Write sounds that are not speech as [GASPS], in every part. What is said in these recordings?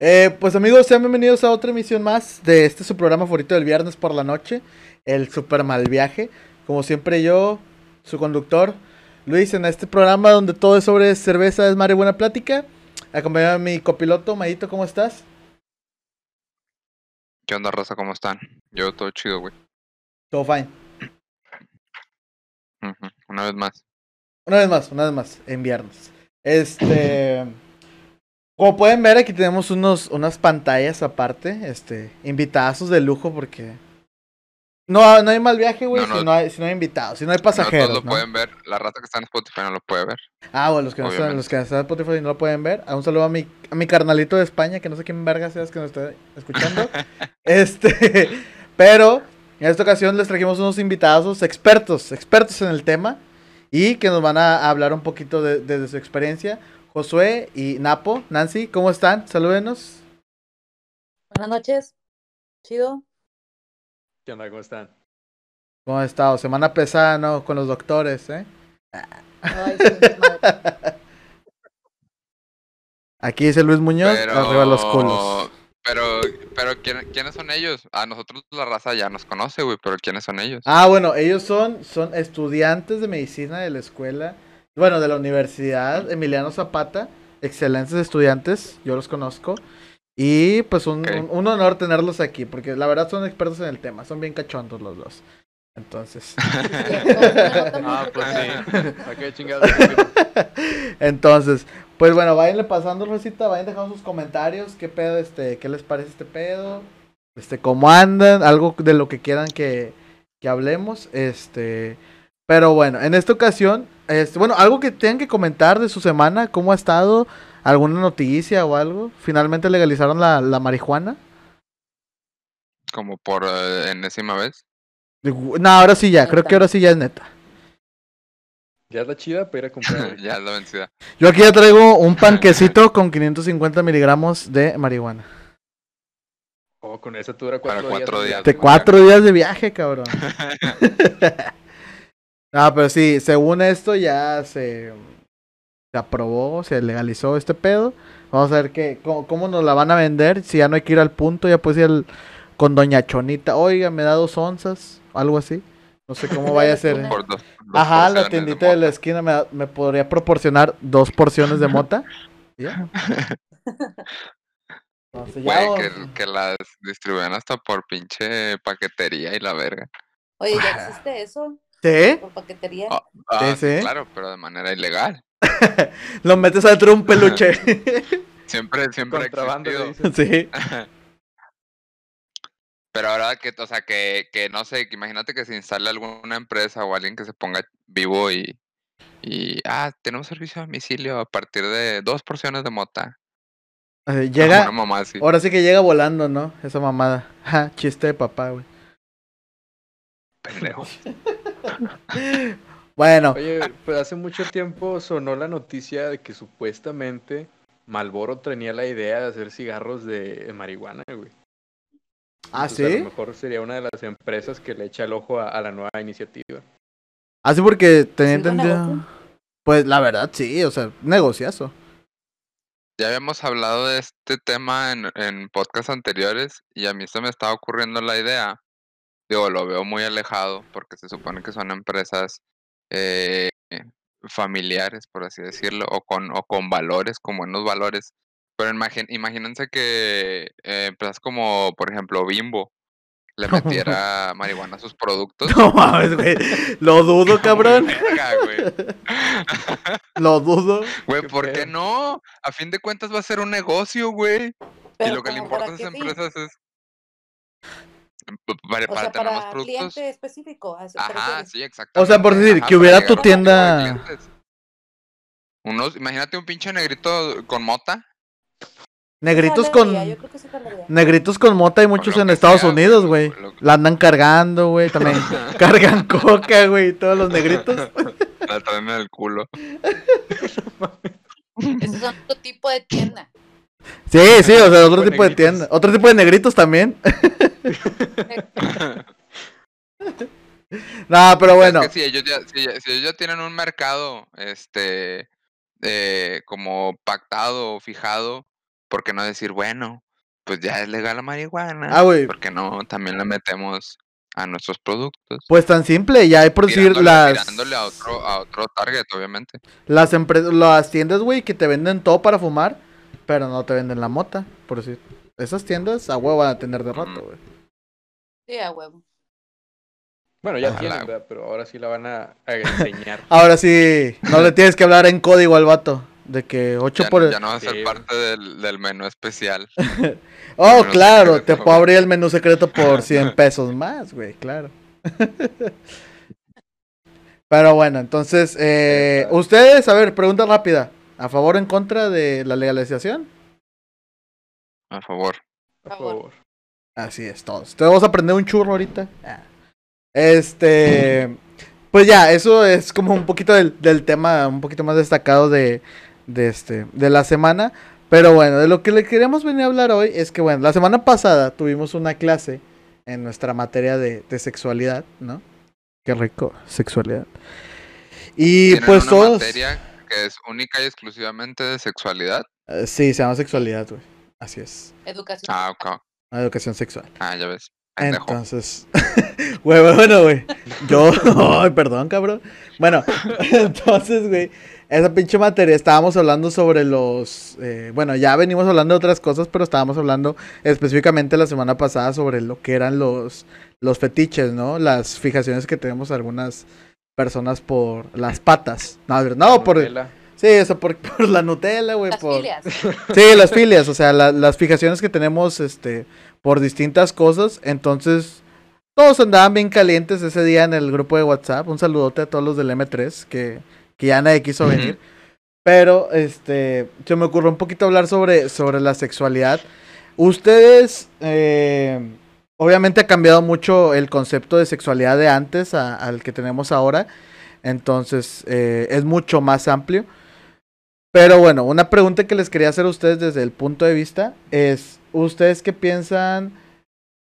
Eh, pues amigos, sean bienvenidos a otra emisión más de este su programa favorito del viernes por la noche, el Super Mal Viaje. Como siempre yo, su conductor, Luis, en este programa donde todo es sobre cerveza, es mar y buena plática. Acompañado de mi copiloto, Mayito, ¿cómo estás? ¿Qué onda, raza? ¿Cómo están? Yo todo chido, güey. Todo fine. Una vez más. Una vez más, una vez más, en viernes. Este. Como pueden ver, aquí tenemos unos, unas pantallas aparte, este, invitazos de lujo porque. No, no hay mal viaje, güey, No, no. si, no hay, si no hay invitados, si no hay no pasajeros. todos lo ¿no? pueden ver. La raza que está en Spotify no lo puede ver. Ah, bueno, los que, no están, los que están en Spotify no lo pueden ver. Ah, Un saludo a mi, a mi carnalito de España, que no sé quién verga seas que nos esté escuchando. [LAUGHS] este, pero en esta ocasión les trajimos unos invitados expertos, expertos en el tema y que nos van a hablar un poquito de, de- de su experiencia. Josué y Napo, Nancy, ¿cómo están? Salúdenos. Buenas noches. Chido. ¿Qué onda? ¿Cómo están? ¿Cómo han estado? Semana pesada, ¿no? Con los doctores, ¿eh? Ay. [LAUGHS] Aquí dice Luis Muñoz, Pero. arriba los culos. Pero, pero ¿quién- ¿quiénes son ellos? A nosotros la raza ya nos conoce, güey, pero ¿quiénes son ellos? Ah, bueno, ellos son, son estudiantes de medicina de la escuela, bueno, de la Universidad Emiliano Zapata, excelentes estudiantes, yo los conozco. Y pues un, Ok. un- un honor tenerlos aquí, porque la verdad son expertos en el tema, son bien cachondos los dos. Entonces, [LAUGHS] Ah, [LAUGHS] pues sí. ¿A qué chingados? entonces, pues bueno, váyanle pasando, Rosita, vayan dejando sus comentarios, qué pedo, este, qué les parece este pedo, este, cómo andan, algo de lo que quieran que, que hablemos, este, pero bueno, en esta ocasión, este, bueno, algo que tengan que comentar de su semana, cómo ha estado, alguna noticia o algo, finalmente legalizaron la, la marihuana. Como por eh, enésima vez. No, ahora sí ya, creo que ahora sí ya es neta. Ya es la chida para ir a comprar. [LAUGHS] ya es la vencida. Yo aquí ya traigo un panquecito con 550 miligramos de marihuana. Oh, con eso tú dura Para cuatro, cuatro días. días. De cuatro días de viaje, cabrón. [LAUGHS] [LAUGHS] No, pero sí, según esto ya se, se aprobó, se legalizó este pedo. Vamos a ver qué, cómo, cómo nos la van a vender. Si ya no hay que ir al punto, ya puede ir al- con Doña Chonita. Oiga, me da dos onzas, algo así. No sé cómo vaya a [LAUGHS] ser. ¿eh? Por dos- dos Ajá, la tiendita de, la esquina me, me podría proporcionar dos porciones de mota. ¿Ya? Entonces, [LAUGHS] ya Güey, que, que las distribuyen hasta por pinche paquetería y la verga. Oye, ¿ya [LAUGHS] existe eso? ¿Sí? Por paquetería. Ah, ah, Sí, sí. Claro, pero de manera ilegal. [LAUGHS] Lo metes adentro de un peluche. [LAUGHS] Siempre, siempre Contrabando, existido. sí. [LAUGHS] Pero ahora que, o sea, que, que no sé, que imagínate que se instale alguna empresa o alguien que se ponga vivo y, y ah, tenemos servicio a domicilio a partir de dos porciones de mota. Así, Llega, mamá ahora sí que llega volando, ¿no? Esa mamada. Ja, chiste de papá, güey. pendejo. Bueno, Oye, pues hace mucho tiempo sonó la noticia de que supuestamente Malboro tenía la idea de hacer cigarros de marihuana, güey. ¿ah, Entonces, A sí? lo mejor sería una de las empresas que le echa el ojo a, a la nueva iniciativa. Así porque tenía ¿Sí, entendido. Pues la verdad, sí, o sea, negociazo. Ya habíamos hablado de este tema en, en podcasts anteriores y a mí se me estaba ocurriendo la idea. Digo, lo veo muy alejado porque se supone que son empresas eh, familiares, por así decirlo, o con, o con valores, con buenos valores. Pero imagin- imagínense que eh, empresas como, por ejemplo, Bimbo le [LAUGHS] metiera marihuana a sus [LAUGHS] productos. No mames, güey. Lo dudo, [LAUGHS] cabrón. verga, güey. Lo dudo. Güey, ¿por qué no? A fin de cuentas va a ser un negocio, güey. Y lo que le ¿como para importa a esas empresas es para, O para sea, tener más para productos. cliente específico. ¿a eso te Ajá, sí, exactamente. O sea, por decir, Ajá, que hubiera tu tienda-. Unos, imagínate un pinche negrito con mota. Negritos con. Yo creo que sí jalaría. Negritos con mota hay muchos en Estados sea, Unidos, güey, güey. lo- La andan cargando, güey. También [LAUGHS] cargan coca, güey. Todos los negritos. La traen en el culo. Ese es otro tipo de tienda. Sí, sí, o sea, otro tipo de tipo de negritos. tienda. Otro tipo de negritos también. [LAUGHS] No, pero bueno. Es que si ellos ya, si, ya- si ellos ya tienen un mercado, este, eh, como pactado o fijado, ¿por qué no decir, bueno, pues ya es legal la marihuana? Ah, güey. ¿Por qué no también la metemos a nuestros productos? Pues tan simple, ya hay por decir las, tirándole a otro, a otro target, obviamente. las empresas, las tiendas, güey, que te venden todo para fumar, pero no te venden la mota, por decir. Esas tiendas a huevo van a tener de rato, güey. Sí, a huevo. Bueno, ya tienen, ¿verdad? Pero ahora sí la van a, a enseñar. [LAUGHS] Ahora sí, no le tienes que hablar en código al vato. De que 8 Ya, por... no- ya no va a ser Sí, parte del, del menú especial. [LAUGHS] Oh, menú claro, te puedo abrir el menú secreto por [LAUGHS] 100 pesos más, güey, claro. Pero bueno, entonces, eh, ustedes, a ver, pregunta rápida. ¿A favor o en contra de la legalización? A favor. Por favor. Así es, todos. Te vamos a aprender un churro ahorita. Ah. Este, pues ya, eso es como un poquito del, del tema, un poquito más destacado de, de este, de la semana. Pero bueno, de lo que le queremos venir a hablar hoy es que, bueno, la semana pasada tuvimos una clase en nuestra materia de, de sexualidad, ¿no? Qué rico, sexualidad. Y pues una todos... materia que es única y exclusivamente de sexualidad. eh, sí, se llama sexualidad, güey. Así es. Educación. Ah, ok. Educación sexual. Ah, ya ves. Pendejo. Entonces, [LAUGHS] güey, güey, bueno, güey. Yo, [LAUGHS] ay, perdón, cabrón. Bueno, [LAUGHS] entonces, güey, esa pinche materia, estábamos hablando sobre los, eh, bueno, ya venimos hablando de otras cosas, pero estábamos hablando específicamente la semana pasada sobre lo que eran los, los fetiches, ¿no? Las fijaciones que tenemos algunas personas por las patas. No, a ver, no, por, Nutella. sí, eso, por, [LAUGHS] por la Nutella, güey, Las por... filias. Sí, las filias, o sea, la- las fijaciones que tenemos este por distintas cosas. Entonces, todos andaban bien calientes ese día en el grupo de WhatsApp. Un saludote a todos los del M3 que, que ya nadie quiso venir. Pero este se me ocurrió un poquito hablar sobre, sobre la sexualidad. Ustedes, eh, obviamente ha cambiado mucho el concepto de sexualidad de antes a- al que tenemos ahora. Entonces, eh, es mucho más amplio. Pero bueno, una pregunta que les quería hacer a ustedes desde el punto de vista es, ¿ustedes qué piensan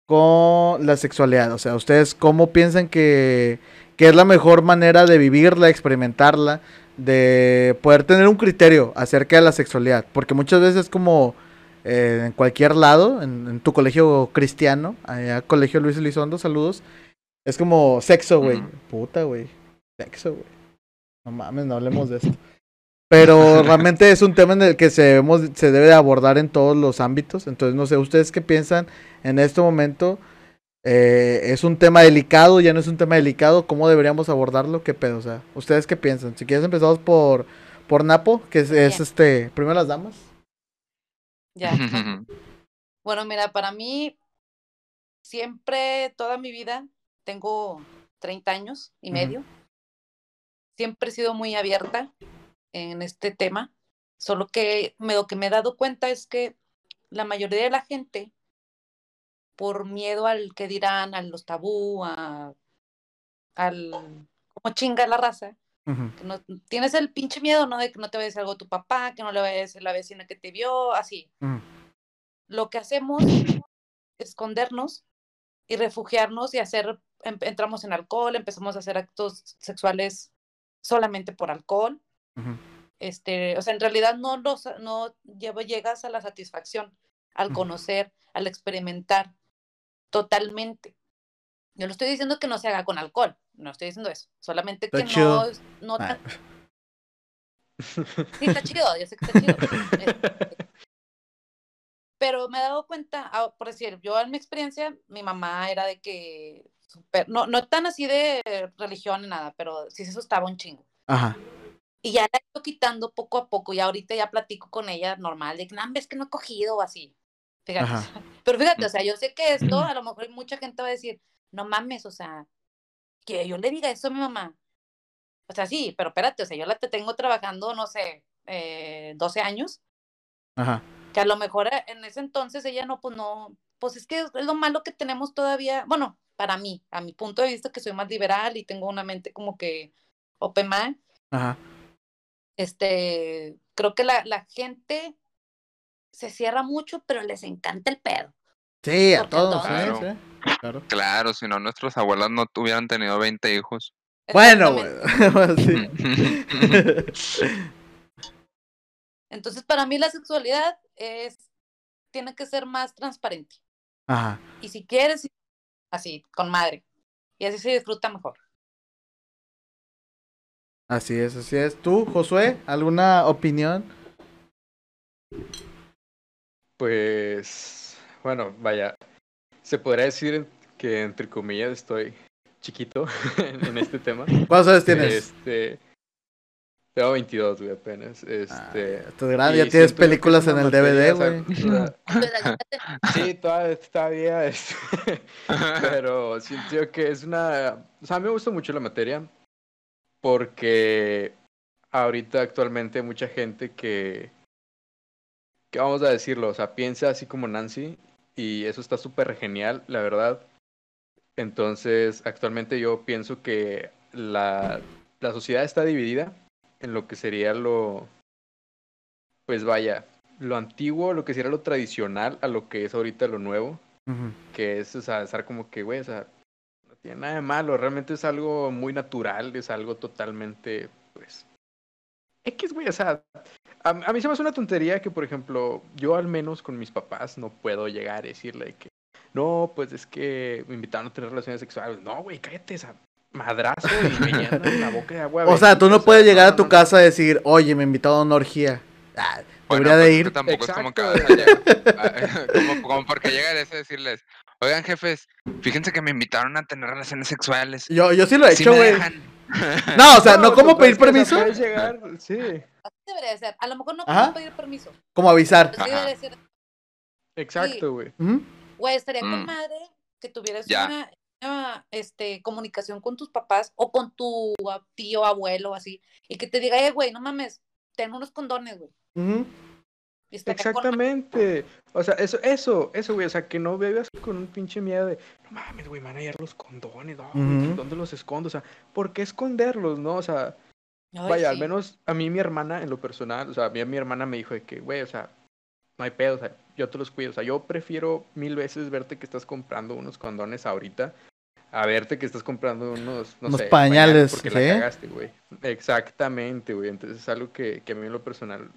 con la sexualidad? O sea, ¿ustedes cómo piensan que, que es la mejor manera de vivirla, experimentarla, de poder tener un criterio acerca de la sexualidad? Porque muchas veces es como eh, en cualquier lado, en, en tu colegio cristiano, allá colegio Luis Elizondo, saludos, es como sexo, güey. Puta, güey. Sexo, güey. No mames, no hablemos de esto. Pero [LAUGHS] realmente es un tema en el que se, debemos- se debe de abordar en todos los ámbitos. Entonces, no sé, ¿ustedes qué piensan en este momento? Eh, ¿Es un tema delicado? ¿Ya no es un tema delicado? ¿Cómo deberíamos abordarlo? ¿Qué pedo? O sea, ¿ustedes qué piensan? Si quieres empezamos por, por Napo, que es, este, primero las damas. Ya. [LAUGHS] Bueno, mira, para mí, siempre, toda mi vida, tengo 30 años y medio, siempre he sido muy abierta en este tema, solo que me, lo que me he dado cuenta es que la mayoría de la gente, por miedo al que dirán, a los tabú, a, al cómo chinga la raza, Que no, tienes el pinche miedo, ¿no? De que no te vaya a decir algo a tu papá, que no le vaya a decir la vecina que te vio, así lo que hacemos es escondernos y refugiarnos y hacer, em- entramos en alcohol, empezamos a hacer actos sexuales solamente por alcohol. Este, o sea, en realidad no, los, no llegas a la satisfacción al conocer, al experimentar totalmente. Yo no estoy diciendo que no se haga con alcohol, no estoy diciendo eso, solamente que no, es- no Ah. Sí, está chido, yo sé que está chido. [LAUGHS] Pero me he dado cuenta, ah, por decir, yo en mi experiencia, mi mamá era de que, súper- no, no tan así de religión ni nada, pero sí se asustaba un chingo. Ajá. Y ya la he ido quitando poco a poco, y ahorita ya platico con ella normal, de que, no, ves que no he cogido o así. Fíjate. Ajá. [LAUGHS] Pero fíjate, o sea, yo sé que esto, a lo mejor mucha gente va a decir, no mames, o sea, que yo le diga eso a mi mamá. O sea, sí, pero espérate, o sea, yo la te tengo trabajando, no sé, eh, 12 años, Ajá. que a lo mejor eh, en ese entonces ella no, pues no, pues es que es lo malo que tenemos todavía, bueno, para mí, a mi punto de vista que soy más liberal y tengo una mente como que open mind, Ajá. este, creo que la, la gente se cierra mucho, pero les encanta el pedo. Sí, a todos, sí, Claro. sí, claro. Claro, si no, nuestras abuelas no hubieran tenido 20 hijos. Bueno, [LAUGHS] sí. [LAUGHS] Entonces, para mí la sexualidad es tiene que ser más transparente. Ajá. Y si quieres, así, con madre. Y así se disfruta mejor. Así es, así es. ¿Tú, Josué, alguna opinión? Pues, bueno, vaya, se podría decir que entre comillas estoy chiquito [LAUGHS] en, este tema. ¿Cuántos años tienes? Este, tengo 22, güey, apenas. Ah, Este, estás grande, ya tienes películas es en el DVD, güey. [LAUGHS] [LAUGHS] Sí, todavía, todavía este, pero siento yo que es una... O sea, a mí me gusta mucho la materia porque ahorita actualmente hay mucha gente que, que vamos a decirlo, o sea, piensa así como Nancy y eso está súper genial, la verdad. Entonces, actualmente yo pienso que la, la sociedad está dividida en lo que sería lo, pues vaya, lo antiguo, lo que sería lo tradicional, a lo que es ahorita lo nuevo, que es, o sea, estar como que, güey, o sea, no tiene nada de malo, realmente es algo muy natural, es algo totalmente, pues, X, güey, o sea, a, a mí se me hace una tontería que, por ejemplo, yo al menos con mis papás no puedo llegar a decirle que, no, pues es que me invitaron a tener relaciones sexuales. No, güey, cállate esa madrazo y [LAUGHS] me llenan la boca de agua. O sea, tú no puedes llegar no, a tu no, no. casa a decir, oye, me invitaron a una orgía. Ah, Bueno, debería de pues, es ir. tampoco es como que a llegar- [LAUGHS] como, como porque llegar eso y decirles, oigan jefes, fíjense que me invitaron a tener relaciones sexuales. Yo, yo sí lo he ¿Sí hecho, güey. dejan?" No, o sea, no, tú como pedir permiso, Puedes llegar, sí, debería de ser. A lo mejor no puedo pedir permiso. como avisar. Pero sí Ajá. debería ser. exacto, güey. Güey, estaría con Mm. madre que tuvieras Ya. una, una, este, comunicación con tus papás o con tu tío, abuelo, así, y que te diga, eh, güey, no mames, ten unos condones, güey. Exactamente. O sea, eso, eso, eso, güey. O sea, que no bebas con un pinche miedo de, no mames, güey, van a hallar los condones, güey. ¿dónde los escondo? O sea, ¿por qué esconderlos, no? O sea, Ay, vaya, al menos a mí mi hermana, en lo personal, o sea, a mí mi hermana me dijo de que, güey, o sea, no hay pedo, o sea, yo te los cuido. O sea, yo prefiero mil veces verte que estás comprando unos condones ahorita a verte que estás comprando unos, no Unos sé, pañales, porque ¿sí? la cagaste, güey. Exactamente, güey. Entonces es algo que, que a mí en lo personal,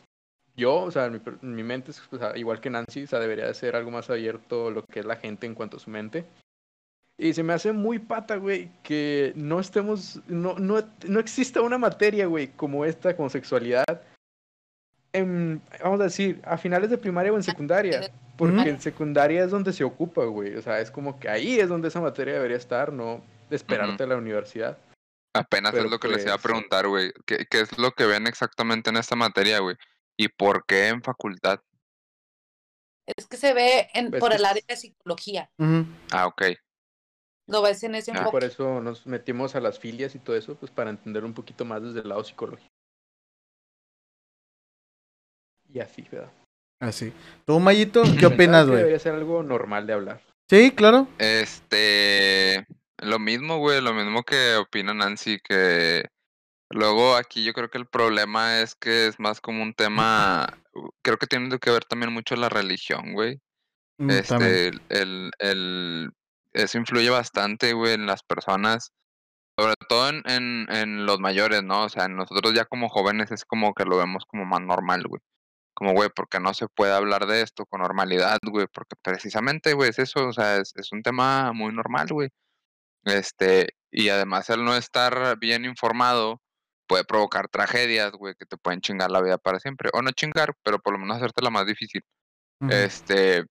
yo, o sea, en mi, mi mente, es, o sea, igual que Nancy, o sea, debería de ser algo más abierto lo que es la gente en cuanto a su mente. Y se me hace muy pata, güey, que no estemos, no, no, no exista una materia, güey, como esta, como sexualidad, en, vamos a decir, a finales de primaria o en secundaria. Porque en secundaria es donde se ocupa, güey. O sea, es como que ahí es donde esa materia debería estar, no esperarte a la universidad. Apenas Pero es lo que les iba a pues- preguntar, güey. ¿Qué, qué es lo que ven exactamente en esta materia, güey? ¿Y por qué en facultad? Es que se ve en, Pues por el área de psicología. Ujú. Ah, ok. Lo ves en ese Ah, Y enfoque. por eso nos metimos a las filias y todo eso, pues para entender un poquito más desde el lado psicológico. Y así, ¿verdad? Así. ¿Tú, Mayito, qué [CLEARS THROAT] opinas, güey? Debería ser algo normal de hablar. Sí, claro. Este, lo mismo, güey, lo mismo que opina Nancy, que luego aquí yo creo que el problema es que es más como un tema, creo que tiene que ver también mucho la religión, güey. Mm. Este, el, el, el- eso influye bastante, güey, en las personas, sobre todo en, en, en los mayores, ¿no? O sea, nosotros ya como jóvenes es como que lo vemos como más normal, güey. Como, güey, porque no se puede hablar de esto con normalidad, güey, porque precisamente, güey, es eso, o sea, es, es un tema muy normal, güey. Este, y además el no estar bien informado puede provocar tragedias, güey, que te pueden chingar la vida para siempre. O no chingar, pero por lo menos hacerte la más difícil. Ujú. Este,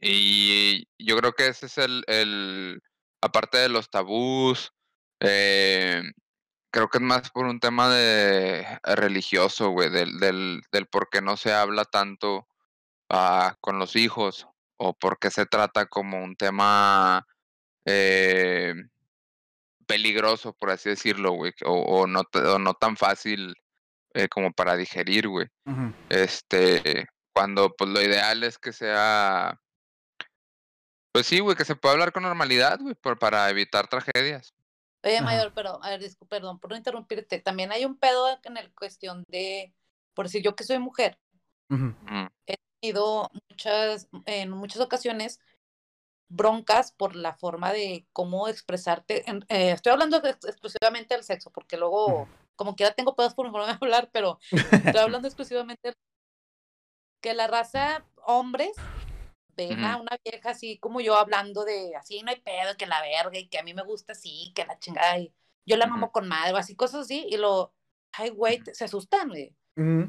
y yo creo que ese es el, el aparte de los tabús, eh, creo que es más por un tema de eh, religioso, güey, del, del, del por qué no se habla tanto ah, con los hijos, o por qué se trata como un tema eh, peligroso, por así decirlo, güey, o, o no, o no tan fácil eh, como para digerir, güey. Este, cuando pues lo ideal es que sea, pues sí, güey, que se pueda hablar con normalidad, güey, por- para evitar tragedias. Oye, Ajá. Mayor, pero, a ver, discul- perdón por no interrumpirte. También hay un pedo en el cuestión de, por si yo que soy mujer. Mm, he tenido muchas, en muchas ocasiones broncas por la forma de cómo expresarte. en- eh, estoy hablando ex- exclusivamente del sexo, porque luego, como quiera, tengo pedos por no [LAUGHS] hablar, pero estoy [LAUGHS] hablando exclusivamente del- que la raza, hombres ven a Ujú. una vieja así como yo hablando de así no hay pedo, que la verga y que a mí me gusta así, que la chingada y yo la Ujú. mamo con madre, o así cosas así y lo, ay güey, se asustan, güey.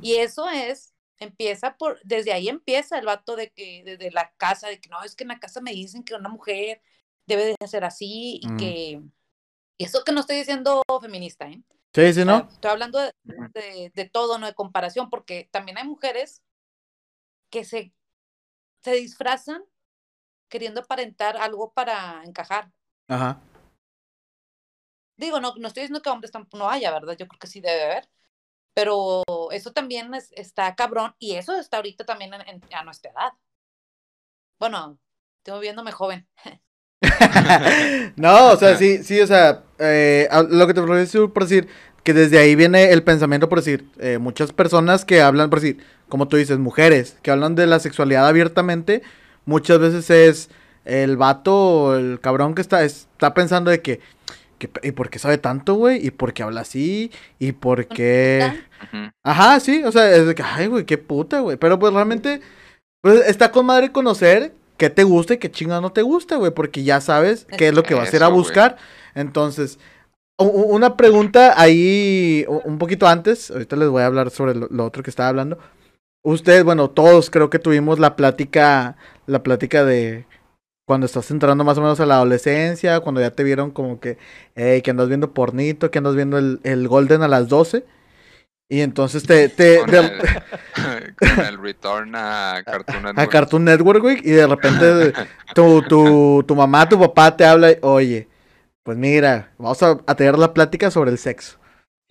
Y eso es, empieza por, desde ahí empieza el vato de que, desde la casa, de que no, es que en la casa me dicen que una mujer debe de ser así y que, y eso que no estoy diciendo feminista, ¿eh? Sí, sí, ¿no? estoy hablando de, de, de todo, no de comparación, porque también hay mujeres que se, se disfrazan queriendo aparentar algo para encajar. Ajá. Digo, no, no estoy diciendo que hombres tampoco no haya, ¿verdad? Yo creo que sí debe haber. Pero eso también es- está cabrón y eso está ahorita también en- en- a nuestra edad. Bueno, estoy viéndome joven. [LAUGHS] no, o sea, sí, sí, o sea, eh, lo que te decir por decir que desde ahí viene el pensamiento por decir, eh, muchas personas que hablan por decir, como tú dices, mujeres, que hablan de la sexualidad abiertamente, muchas veces es el vato o el cabrón que está, está pensando de que, que, ¿y por qué sabe tanto, güey? ¿Y por qué habla así? ¿Y por qué...? Ajá, sí, o sea, es de que, ay, güey, qué puta, güey. Pero pues realmente, pues está con madre conocer qué te gusta y qué chinga no te gusta, güey, porque ya sabes qué es lo que vas a ir a buscar. Entonces, una pregunta ahí un poquito antes, ahorita les voy a hablar sobre lo, lo otro que estaba hablando. Ustedes, bueno, todos creo que tuvimos la plática, la plática de cuando estás entrando más o menos a la adolescencia, cuando ya te vieron como que, hey, que andas viendo pornito, que andas viendo el, el Golden a las 12. Y entonces te, te, Con, de- el, [LAUGHS] con el return a Cartoon a Network. Cartoon Network, güey, y de repente [LAUGHS] tu, tu, tu mamá, tu papá te habla, y, oye, pues mira, vamos a, a tener la plática sobre el sexo.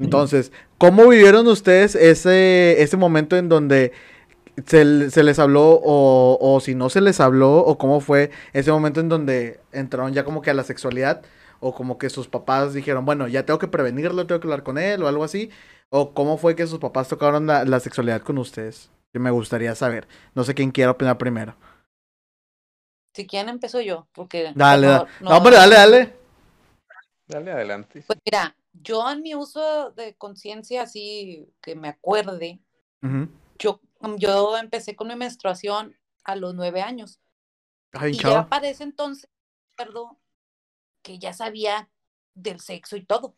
Entonces, ¿cómo vivieron ustedes ese, ese momento en donde se, se les habló o, o si no se les habló o cómo fue ese momento en donde entraron ya como que a la sexualidad o como que sus papás dijeron, bueno, ya tengo que prevenirlo, tengo que hablar con él o algo así? ¿O cómo fue que sus papás tocaron la, la sexualidad con ustedes? Que me gustaría saber. No sé quién quiera opinar primero. Si quieren, empiezo yo, porque... Dale, no, dale. No, hombre, dale, dale. Dale adelante. Pues mira, yo en mi uso de conciencia, así que me acuerde, yo, yo empecé con mi menstruación a los nueve años. Ay, Y ya para ese entonces, recuerdo que ya sabía del sexo y todo.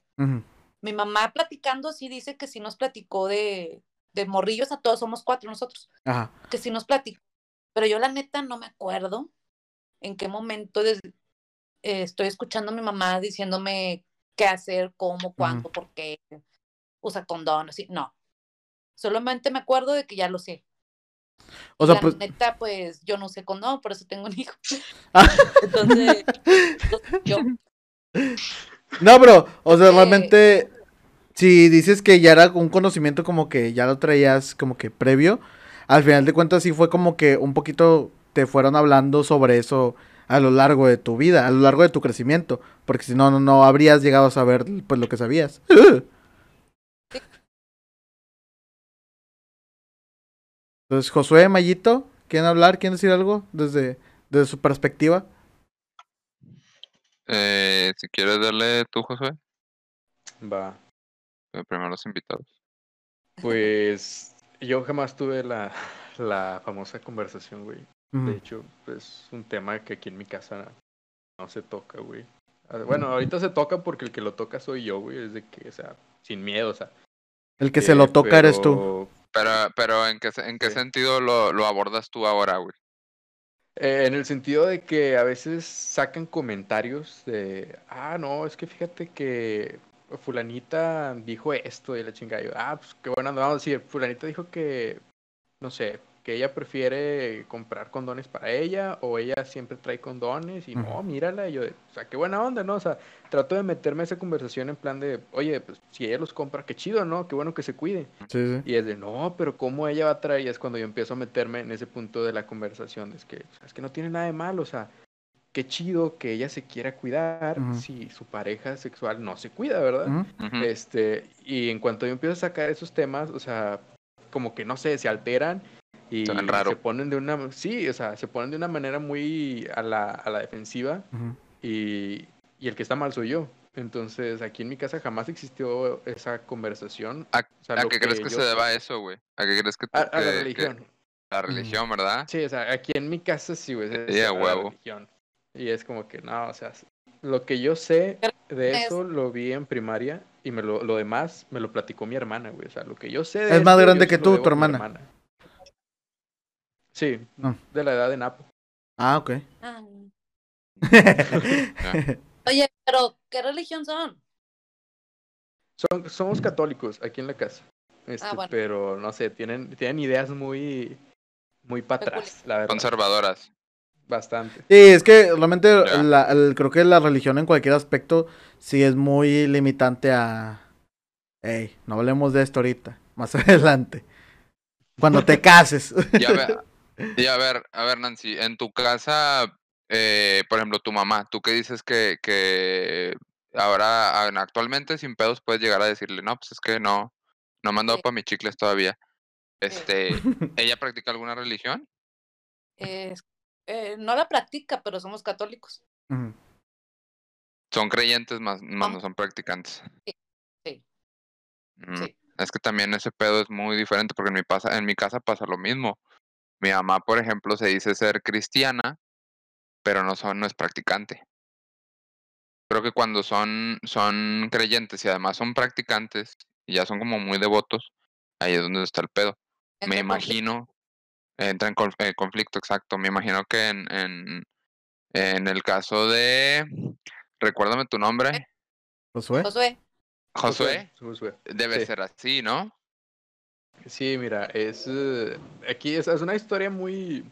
Mi mamá platicando sí dice que sí nos platicó de, de morrillos, a todos somos cuatro nosotros, Ajá. que sí nos platicó. Pero yo la neta no me acuerdo en qué momento des- eh, estoy escuchando a mi mamá diciéndome qué hacer, cómo, cuándo, por qué, usa condón, así. No. Solamente me acuerdo de que ya lo sé. O sea, la pues. neta, pues yo no sé condón, por eso tengo un hijo. [LAUGHS] Ah. [LAUGHS] Entonces, yo, [LAUGHS] No, pero, o sea, Eh, realmente, si dices que ya era un conocimiento como que ya lo traías como que previo, al final de cuentas sí fue como que un poquito te fueron hablando sobre eso a lo largo de tu vida, a lo largo de tu crecimiento, porque si no, no, no habrías llegado a saber pues lo que sabías. [LAUGHS] Entonces, Josué, Mayito, ¿quieren hablar? ¿Quieren decir algo desde, desde su perspectiva? Eh, si quieres darle tú, Josué, Va. eh, primero los invitados. Pues yo jamás tuve la, la famosa conversación, güey. De hecho, es un tema que aquí en mi casa no se toca, güey. Ah, Bueno, ahorita se toca porque el que lo toca soy yo, güey. Es de que, o sea, sin miedo, o sea. El que se eh, lo toca eres tú. Pero, pero ¿en qué, en qué Sí. sentido lo, lo abordas tú ahora, güey? Eh, en el sentido de que a veces sacan comentarios de, ah, no, es que fíjate que fulanita dijo esto y la chingada. Y yo, ah, pues qué bueno, vamos a decir, fulanita dijo que, no sé, que ella prefiere comprar condones para ella o ella siempre trae condones y no, mírala. Y yo, de, o sea, qué buena onda, ¿no? O sea, trato de meterme a esa conversación en plan de, oye, pues si ella los compra, qué chido, ¿no? Qué bueno que se cuide. Sí, sí. Y es de, no, pero ¿cómo ella va a traer? Y es cuando yo empiezo a meterme en ese punto de la conversación. Es que, o sea, es que no tiene nada de malo, o sea, qué chido que ella se quiera cuidar si su pareja sexual no se cuida, ¿verdad? Este, y en cuanto yo empiezo a sacar esos temas, o sea, como que no sé, se alteran y Se ven raro. se ponen de una, sí, o sea, se ponen de una manera muy a la, a la defensiva Ujú. y, y el que está mal soy yo. Entonces, aquí en mi casa jamás existió esa conversación. ¿A, O sea, a qué crees que yo se deba eso, güey? ¿A qué crees que, a, a la que- que- religión. la religión, ¿verdad? Sí, o sea, aquí en mi casa sí, güey. es Sí, a la huevo. religión. Y es como que, no, o sea, lo que yo sé de Es- eso lo vi en primaria y me lo, lo demás me lo platicó mi hermana, güey. O sea, lo que yo sé de Es más grande que tú, tu a mi hermana. Sí, No. de la edad de Napo. Ah, ok. Ah. [LAUGHS] Oye, pero ¿qué religión son? Son, somos católicos aquí en la casa. Este, Ah, bueno. Pero no sé, tienen, tienen ideas muy, muy para atrás, la verdad. Conservadoras. Bastante. Sí, es que realmente Ya. la- el- creo que la religión en cualquier aspecto sí es muy limitante a... Ey, no hablemos de esto ahorita, más [LAUGHS] adelante. Cuando te cases. Y a ver, y a ver, a ver, Nancy, en tu casa, eh, por ejemplo, tu mamá, tú que dices que, que ahora, ah, actualmente sin pedos puedes llegar a decirle, no, pues es que no, no me han dado Sí. para mis chicles todavía. Este, [LAUGHS] ¿ella practica alguna religión? Eh, eh, no la practica, pero somos católicos. Son creyentes más, más no son practicantes. Sí, sí, Mm, sí. Es que también ese pedo es muy diferente porque en mi, pasa, en mi casa pasa lo mismo. Mi mamá, por ejemplo, se dice ser cristiana, pero no, son, no es practicante. Creo que cuando son, son creyentes y además son practicantes y ya son como muy devotos, ahí es donde está el pedo. Me imagino, entra en conf- eh, conflicto, exacto. Me imagino que en, en, en el caso de, recuérdame tu nombre, Josué. Josué, Josué, Josué. debe sí. ser así, ¿no? Sí, mira, es eh, aquí es, es una historia muy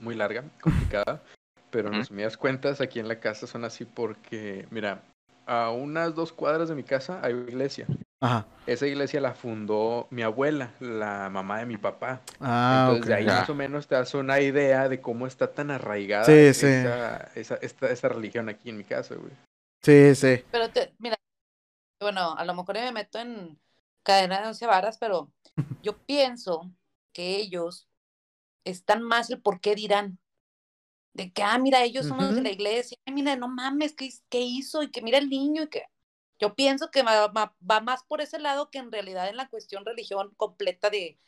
muy larga, complicada, pero en resumidas cuentas aquí en la casa son así porque, mira, a unas dos cuadras de mi casa hay una iglesia. Ajá. Esa iglesia la fundó mi abuela, la mamá de mi papá. Ah, Entonces ok. de ahí más o menos te das una idea de cómo está tan arraigada Sí, sí. esa, esa, esta, esa religión aquí en mi casa, güey. Sí, sí. pero te, mira, bueno, a lo mejor me meto en cadena de once varas, pero yo pienso que ellos están más el por qué dirán. De que, ah, mira, ellos son los de la iglesia. Ay, mira, no mames, ¿qué, hiz- qué hizo? Y que mira el niño y que... Yo pienso que va, va- va más por ese lado que en realidad en la cuestión religión completa de,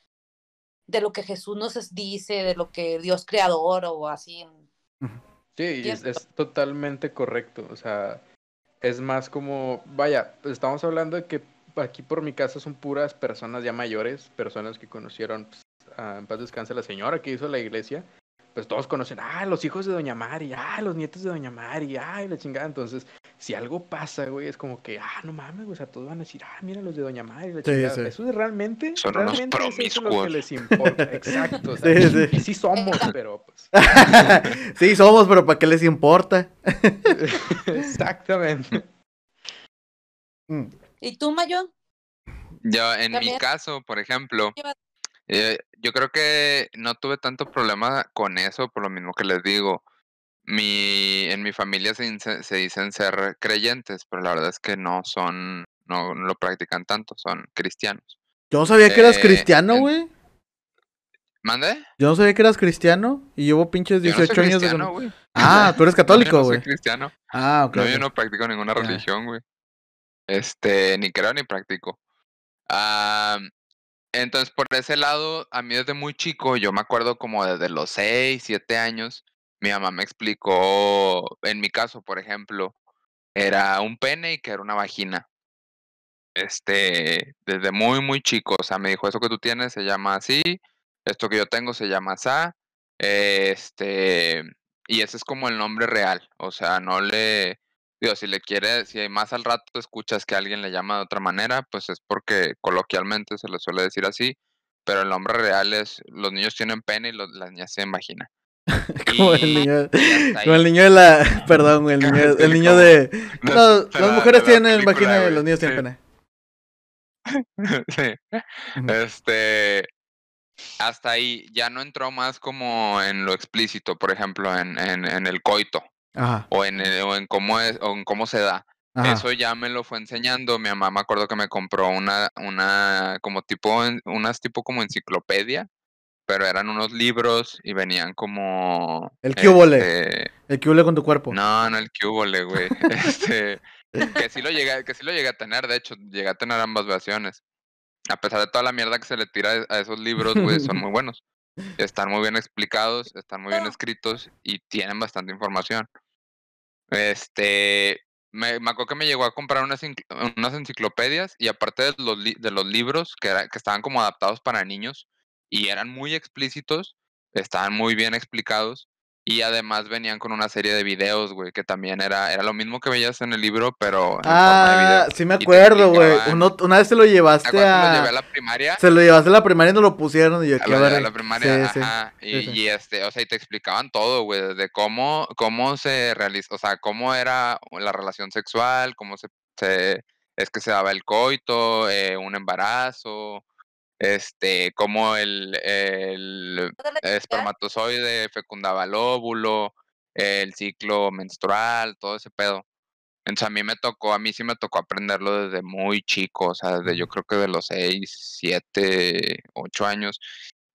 de lo que Jesús nos dice, de lo que Dios creador o así. en- Sí, y es, totalmente correcto. O sea, es más como, vaya, estamos hablando de que aquí por mi casa son puras personas ya mayores, personas que conocieron, pues, en paz descanse la señora que hizo la iglesia, pues todos conocen, ah, los hijos de Doña Mari, ah, los nietos de Doña Mari, ah, y la chingada. Entonces, si algo pasa, güey, es como que, ah, no mames, güey, o sea, todos van a decir, ah, mira los de Doña Mari, la chingada. sí. Eso es realmente, Son unos realmente es eso lo que promiscuos. les importa. Exacto. o [LAUGHS] sea, Sí, sí. Y sí somos, pero pues. [LAUGHS] sí, somos, pero ¿para qué les importa? [LAUGHS] Exactamente. Mm. ¿Y tú, Mayo? Yo, en mi caso, por ejemplo, eh, yo creo que no tuve tanto problema con eso, por lo mismo que les digo. Mi, en mi familia se, se dicen ser creyentes, pero la verdad es que no son, no, no lo practican tanto, son cristianos. Yo no sabía que eras Eh, cristiano, güey. ¿Mande? Yo no sabía que eras cristiano y llevo pinches Yo no soy 18 años de... güey. Ah, tú eres [LAUGHS] No, yo católico, no soy güey. cristiano. Ah, ok. No, yo no practico ninguna religión, güey. Este, ni creo ni practico. Ah, entonces, por ese lado, a mí desde muy chico, yo me acuerdo como desde los 6, 7 años, mi mamá me explicó, en mi caso, por ejemplo, era un pene y que era una vagina. Este, desde muy, muy chico, o sea, me dijo, eso que tú tienes se llama así, esto que yo tengo se llama asá, este, y ese es como el nombre real, o sea, no le, digo, si le quiere, si más al rato escuchas que alguien le llama de otra manera, pues es porque coloquialmente se le suele decir así, pero el nombre real es, los niños tienen pene y los- las niñas tienen vagina. [LAUGHS] Como el niño, como el niño de la... [LAUGHS] [LAUGHS] Perdón, el niño, el niño de... No, las la- mujeres tienen vagina y los niños tienen pene. Sí. Este, hasta ahí ya no entró más como en lo explícito, por ejemplo, en, en, en el coito Ajá, o en, el- o en cómo es, o en cómo se da. ajá. Eso ya me lo fue enseñando. Mi mamá me acuerdo que me compró una, una, como tipo, unas tipo como enciclopedia, pero eran unos libros y venían como. El qué hubole. este, El hule con tu cuerpo. no, no el cubole, güey. [LAUGHS] Este, que sí lo llegué, que sí lo llegué a tener, de hecho, llegué a tener ambas versiones. A pesar de toda la mierda que se le tira a esos libros, güey, son muy [LAUGHS] buenos. Están muy bien explicados, están muy bien escritos y tienen bastante información. Este, me, me acuerdo que me llegó a comprar unas, unas enciclopedias y aparte de los, de los libros que, que estaban como adaptados para niños y eran muy explícitos, estaban muy bien explicados y además venían con una serie de videos, güey, que también era, era lo mismo que veías en el libro, pero. En ah, sí me acuerdo, güey. Una vez se lo llevaste a. lo llevé a la primaria. Se lo llevaste a la primaria y no lo pusieron. Y yo, a, a la primaria, ajá. y, este, o sea, y te explicaban todo, güey, de cómo, cómo se realiza, o sea, cómo era la relación sexual, cómo se. se es que se daba el coito, eh, un embarazo este, cómo el, el espermatozoide fecundaba el óvulo, el ciclo menstrual, todo ese pedo. Entonces a mí me tocó, a mí sí me tocó aprenderlo desde muy chico, o sea, desde yo creo que de los 6, 7, 8 años.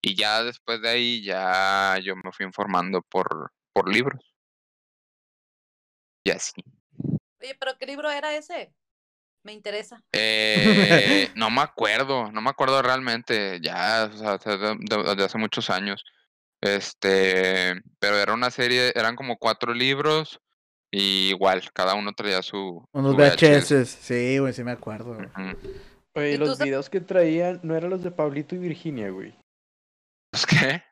Y ya después de ahí ya yo me fui informando por, por libros. Y así. Oye, pero ¿qué libro era ese? Me interesa. Eh, [LAUGHS] no me acuerdo, no me acuerdo realmente, ya, o sea, de, hace muchos años. Este, pero era una serie, eran como cuatro libros y igual, cada uno traía su... Unos VHS, sí, güey, sí me acuerdo. Oye, los videos que traían no eran los de Pablito y Virginia, güey. ¿Los qué?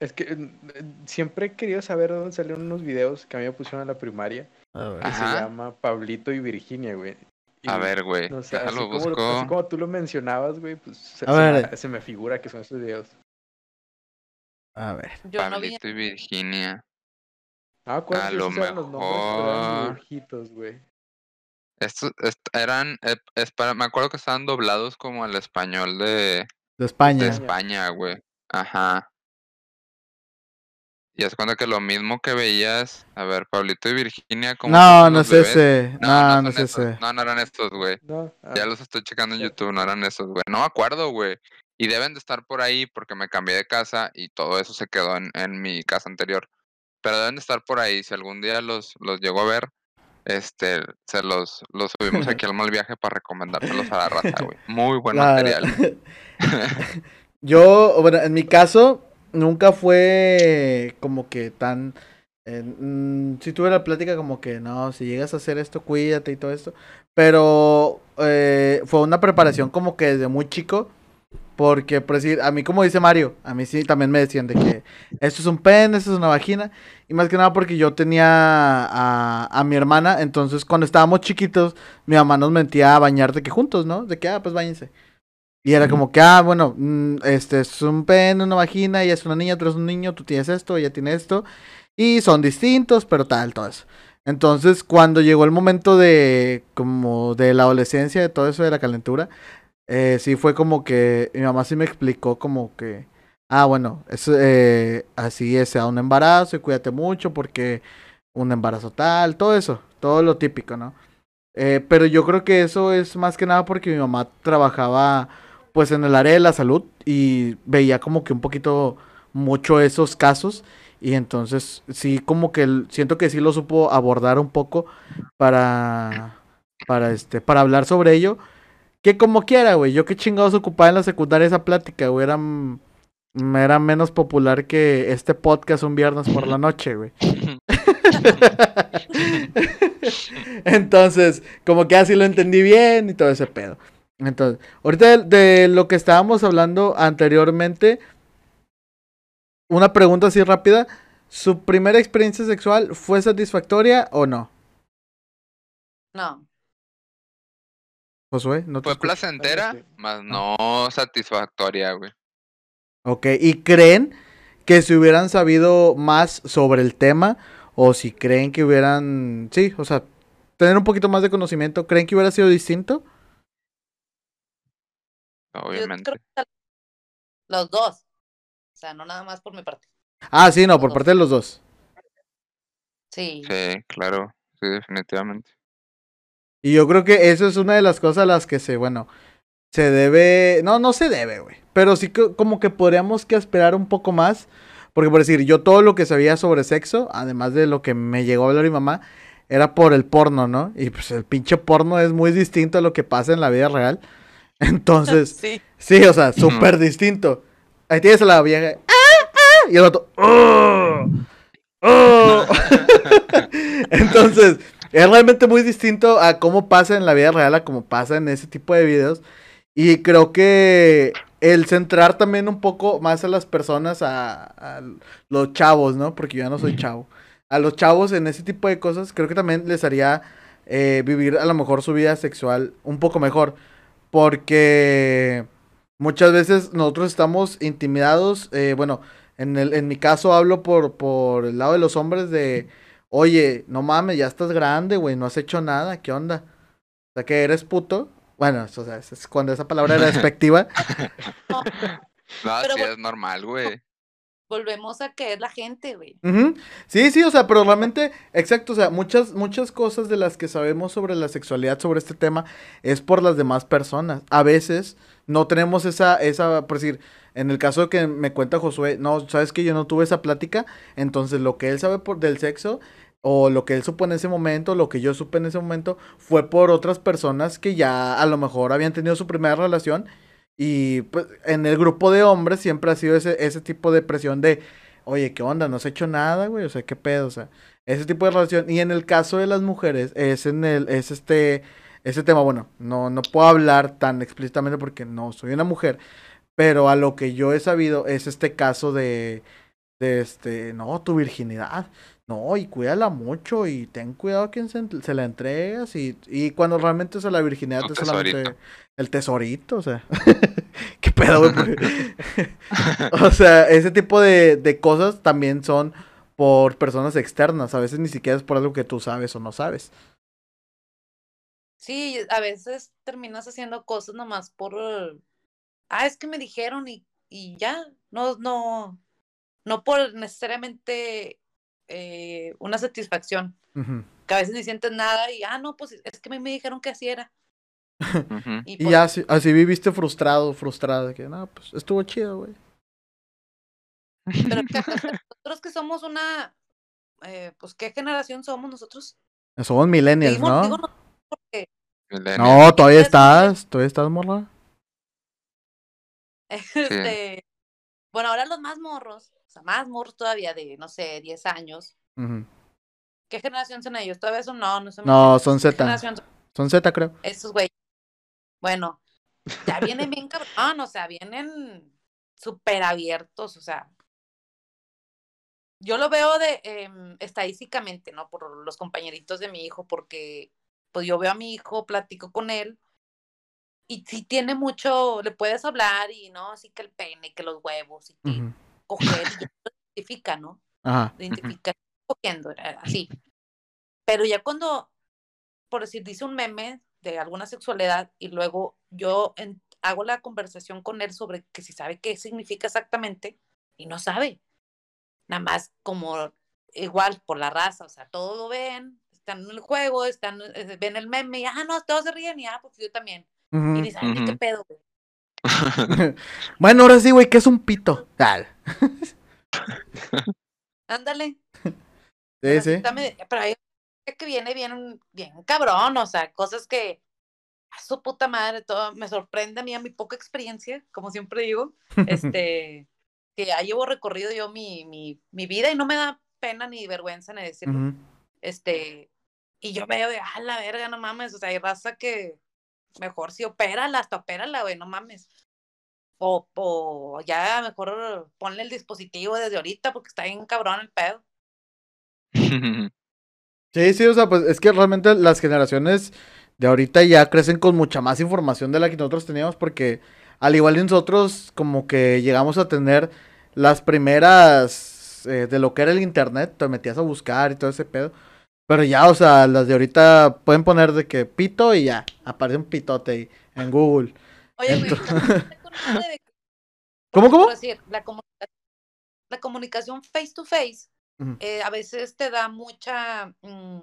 Es que mm, siempre he querido saber dónde salieron unos videos que a mí me pusieron en la primaria. Que se llama Pablito y Virginia, güey a ver, güey. No sé, así, como, tú lo mencionabas, güey, pues se, me, se, me, figura que son estos videos. A ver. Yo Pablito y Virginia. Ah, ¿cuáles a lo mejor... los nombres? güey. Estos eran, eh, es para, me acuerdo que estaban doblados como al español de... De España. De España, güey. Ajá. Y es cuando que lo mismo que veías, a ver, Pablito y Virginia como No, no es ese. No, no, es ese. No, no eran estos, güey. Ya los estoy checando en YouTube, no eran esos, güey. No me acuerdo, güey. Y deben de estar por ahí porque me cambié de casa y todo eso se quedó en, en mi casa anterior. Pero deben de estar por ahí. Si algún día los, los llego a ver, este, se los, los subimos aquí [LAUGHS] al mal viaje para recomendárselos a la raza, güey. [LAUGHS] Muy buen material. [LAUGHS] Yo, bueno, en mi caso, nunca fue como que tan... Mm, si tuve la plática como que no, si llegas a hacer esto, cuídate y todo esto. Pero eh, fue una preparación como que desde muy chico. Porque, por decir, a mí como dice Mario, a mí sí también me decían de que esto es un pen, esto es una vagina. Y más que nada porque yo tenía a, a mi hermana, entonces cuando estábamos chiquitos, mi mamá nos mentía a bañar de que juntos, ¿no? De que, ah, pues bañense. Y era como que, ah, bueno, mm, este es un pene, una vagina, ella es una niña, tú eres un niño, tú tienes esto, ella tiene esto. Y son distintos, pero tal, todo eso. Entonces, cuando llegó el momento de, como, de la adolescencia, de todo eso de la calentura, eh, sí fue como que mi mamá sí me explicó como que, ah, bueno, es, eh, así es, sea un embarazo y cuídate mucho porque un embarazo tal, todo eso, todo lo típico, ¿no? Eh, pero yo creo que eso es más que nada porque mi mamá trabajaba pues en el área de la salud y veía como que un poquito mucho esos casos. Y entonces sí como que siento que sí lo supo abordar un poco para para este para hablar sobre ello. Que como quiera güey yo qué chingados ocupaba en la secundaria esa plática güey era, era menos popular que este podcast un viernes por la noche güey. [LAUGHS] [LAUGHS] Entonces como que así lo entendí bien y todo ese pedo entonces, ahorita de, lo que estábamos hablando anteriormente, una pregunta así rápida. ¿Su primera experiencia sexual fue satisfactoria o no? No. Josué, ¿no Fue placentera, más no satisfactoria, güey. Ok, ¿y creen que si hubieran sabido más sobre el tema o si creen que hubieran, sí, o sea, tener un poquito más de conocimiento, ¿creen que hubiera sido distinto? Obviamente. los dos. O sea, no nada más por mi parte. Ah, sí, no, por parte de los dos. Sí. Sí, claro, sí, definitivamente. Y yo creo que eso es una de las cosas a las que se, bueno, se debe, no, no se debe, güey, pero sí que como que podríamos que esperar un poco más, porque por decir, yo todo lo que sabía sobre sexo, además de lo que me llegó a hablar mi mamá, era por el porno, ¿no? Y pues el pinche porno es muy distinto a lo que pasa en la vida real. Entonces, [LAUGHS] sí. sí, o sea, súper distinto. Ahí tienes a la vieja. ¡Ah, ah! Y el otro. ¡Oh! ¡Oh! [LAUGHS] Entonces, es realmente muy distinto a cómo pasa en la vida real a cómo pasa en ese tipo de videos. Y creo que el centrar también un poco más a las personas, a, a los chavos, ¿no? Porque yo ya no soy chavo. A los chavos en ese tipo de cosas, creo que también les haría eh, vivir a lo mejor su vida sexual un poco mejor. Porque muchas veces nosotros estamos intimidados. Eh, bueno, en, el, en mi caso hablo por, por el lado de los hombres de, oye, no mames, ya estás grande, güey, no has hecho nada, ¿qué onda? O sea, que eres puto. Bueno, o sea, es cuando esa palabra era [LAUGHS] despectiva. [LAUGHS] No, Pero sí es normal, güey. Volvemos a es la gente, güey. Sí, sí, o sea, pero realmente, exacto, o sea, muchas, muchas cosas de las que sabemos sobre la sexualidad, sobre este tema, es por las demás personas. A veces no tenemos esa, esa, por decir, en el caso que me cuenta Josué, no, sabes que yo no tuve esa plática, entonces lo que él sabe por, del sexo, o lo que él supo en ese momento, lo que yo supe en ese momento, fue por otras personas que ya a lo mejor habían tenido su primera relación. Y pues en el grupo de hombres siempre ha sido ese, ese tipo de presión de, oye, ¿qué onda? No has hecho nada, güey, o sea, ¿qué pedo? O sea, ese tipo de relación. Y en el caso de las mujeres, es en el, es este, ese tema, bueno, no, no puedo hablar tan explícitamente porque no soy una mujer, pero a lo que yo he sabido es este caso de, de este, no, tu virginidad. No, y cuídala mucho y ten cuidado a quien se, se la entregas y, y cuando realmente es la virginidad es solamente el tesorito, o sea, [LAUGHS] qué pedo, güey. porque- [LAUGHS] o sea, ese tipo de, de cosas también son por personas externas, a veces ni siquiera es por algo que tú sabes o no sabes. Sí, a veces terminas haciendo cosas nomás por, ah, es que me dijeron y, y ya, no, no, no por necesariamente eh, una satisfacción, que a veces ni sientes nada y, ah, no, pues es que a mí me dijeron que así era. Y, Y pues, ya así, así viviste frustrado, frustrada, que no, pues estuvo chido, güey. pero [LAUGHS] nosotros que somos una, eh, pues, ¿qué generación somos nosotros? Somos millennials, Digo- ¿no? digo no, porque Millennial. No, todavía estás, todavía estás, morra. [LAUGHS] Este, bueno, ahora los más morros, sea, más morros todavía de, no sé, 10 años. ¿Qué generación son ellos? Todavía son, no, no son. No, son ¿Qué Z. son Son Z, creo. Esos güey. Bueno, ya vienen bien [LAUGHS] cabrón, o sea, vienen súper abiertos, o sea. Yo lo veo de em, estadísticamente, ¿no? Por los compañeritos de mi hijo, porque pues yo veo a mi hijo, platico con él, y sí tiene mucho, le puedes hablar y no, sí que el pene, que los huevos, y que. Coger, y lo identifica, ¿no? Ajá. Lo identifica cogiendo, así. Pero ya cuando, por decir, dice un meme de alguna sexualidad y luego yo en- hago la conversación con él sobre que si sabe qué significa exactamente y no sabe. Nada más como igual por la raza, o sea, todo lo ven, están en el juego, están, eh, ven el meme y, ah, no, todos se ríen y, ah, pues yo también. Y Ujú. ni saben ni qué Ujú. pedo, güey. [LAUGHS] bueno, ahora sí, güey, ¿qué es un pito? Tal. [LAUGHS] Ándale. Sí, Pero sí pero hay que viene bien, bien cabrón, o sea, cosas que a su puta madre, todo me sorprende a mí a mi poca experiencia, como siempre digo, [LAUGHS] este, que ya llevo recorrido yo mi, mi, mi vida y no me da pena ni vergüenza ni decirlo, este, y yo veo de, ah, la verga, no mames, o sea, hay raza que mejor si opérala, hasta opérala, güey, no mames. O, o ya mejor ponle el dispositivo desde ahorita porque está bien cabrón el pedo. [LAUGHS] Sí, sí, o sea, pues es que realmente las generaciones de ahorita ya crecen con mucha más información de la que nosotros teníamos porque al igual que nosotros como que llegamos a tener las primeras eh, de lo que era el internet, te metías a buscar y todo ese pedo. Pero ya, o sea, las de ahorita pueden poner de que pito y ya, aparece un pitote ahí en Google. Oye, güey, [LAUGHS] Ento- ¿no te acuerdas de que, ¿Cómo, cómo? por decir, la, comunica- la comunicación face to face eh, a veces te da mucha mm,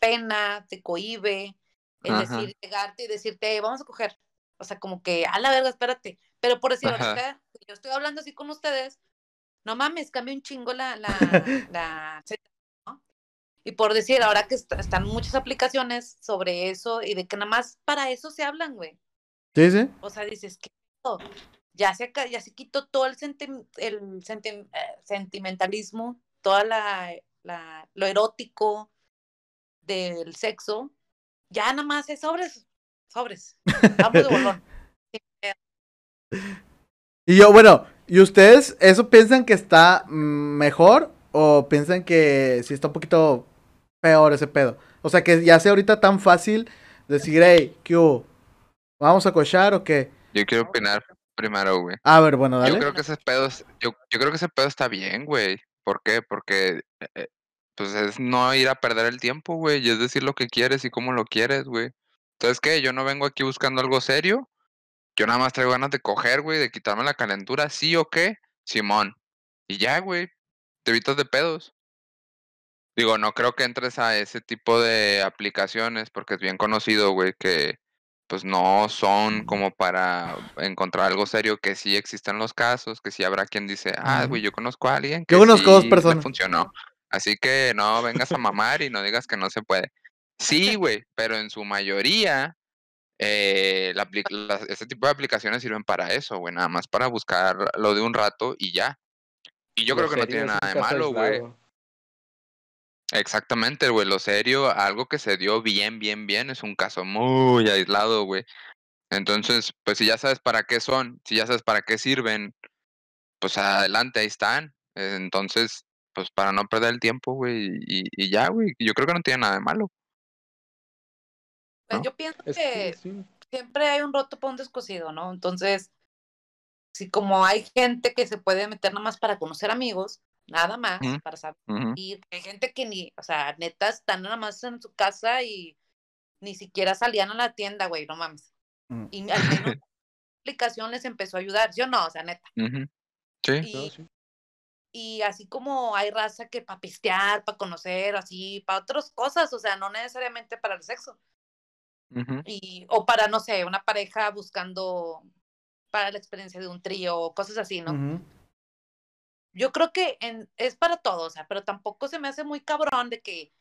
pena, te cohíbe, el Ajá. decir, llegarte y decirte, "Eh, vamos a coger. O sea, como que, a la verga, espérate. Pero por decir, ahorita, yo estoy hablando así con ustedes, no mames, cambia un chingo la, la, [LAUGHS] la ¿no? Y por decir, ahora que est- están muchas aplicaciones sobre eso y de que nada más para eso se hablan, güey. Sí, sí. O sea, dices, ¿qué? Ya se, ya se quitó todo el, senti- el senti- eh, sentimentalismo, toda la, lo erótico del sexo. Ya nada más es sobres, sobres. Vamos de bolón. [LAUGHS] Y yo, bueno, ¿y ustedes eso piensan que está mejor o piensan que sí está un poquito peor ese pedo? O sea, que ya sea ahorita tan fácil decir, hey, ¿qué? ¿Vamos a cochar o qué? Yo quiero opinar primero, güey. A ver, bueno, Yo dale. creo que ese pedo, es- yo, yo creo que ese pedo está bien, güey. ¿Por qué? Porque, eh, pues es no ir a perder el tiempo, güey, y es decir lo que quieres y cómo lo quieres, güey. Entonces, ¿qué? Yo no vengo aquí buscando algo serio. Yo nada más traigo ganas de coger, güey, de quitarme la calentura, sí o qué, Simón. Y ya, güey, te evitas de pedos. Digo, no creo que entres a ese tipo de aplicaciones porque es bien conocido, güey, que pues no son como para encontrar algo serio, que sí existen los casos, que sí habrá quien dice, ah, güey, yo conozco a alguien que Yo conozco dos le funcionó. Así que no vengas a mamar y no digas que no se puede. Sí, [LAUGHS] güey, pero en su mayoría, eh, la las- este tipo de aplicaciones sirven para eso, güey, nada más para buscar lo de un rato y ya. Y yo creo que no tiene nada de malo, güey. Exactamente, güey, lo serio, algo que se dio bien, bien, bien, es un caso muy aislado, güey. Entonces, pues si ya sabes para qué son, si ya sabes para qué sirven, pues adelante, ahí están. Entonces, pues para no perder el tiempo, güey, y, y ya, güey, yo creo que no tiene nada de malo. Pues ¿no? yo pienso Es que que sí. siempre hay un roto para un descosido, ¿no? Entonces, si como hay gente que se puede meter nada más para conocer amigos, nada más, para saber. Y hay gente que ni, o sea, neta, están nada más en su casa y ni siquiera salían a la tienda, güey, no mames. Mm. Y al menos [LAUGHS] la aplicación les empezó a ayudar, yo no, o sea, neta. Sí, Y, sí. y así como hay raza que para pistear, para conocer, así, para otras cosas, o sea, no necesariamente para el sexo. y o para no sé una pareja buscando para la experiencia de un trío o cosas así no. Yo creo que en, es para todos o sea pero tampoco se me hace muy cabrón de que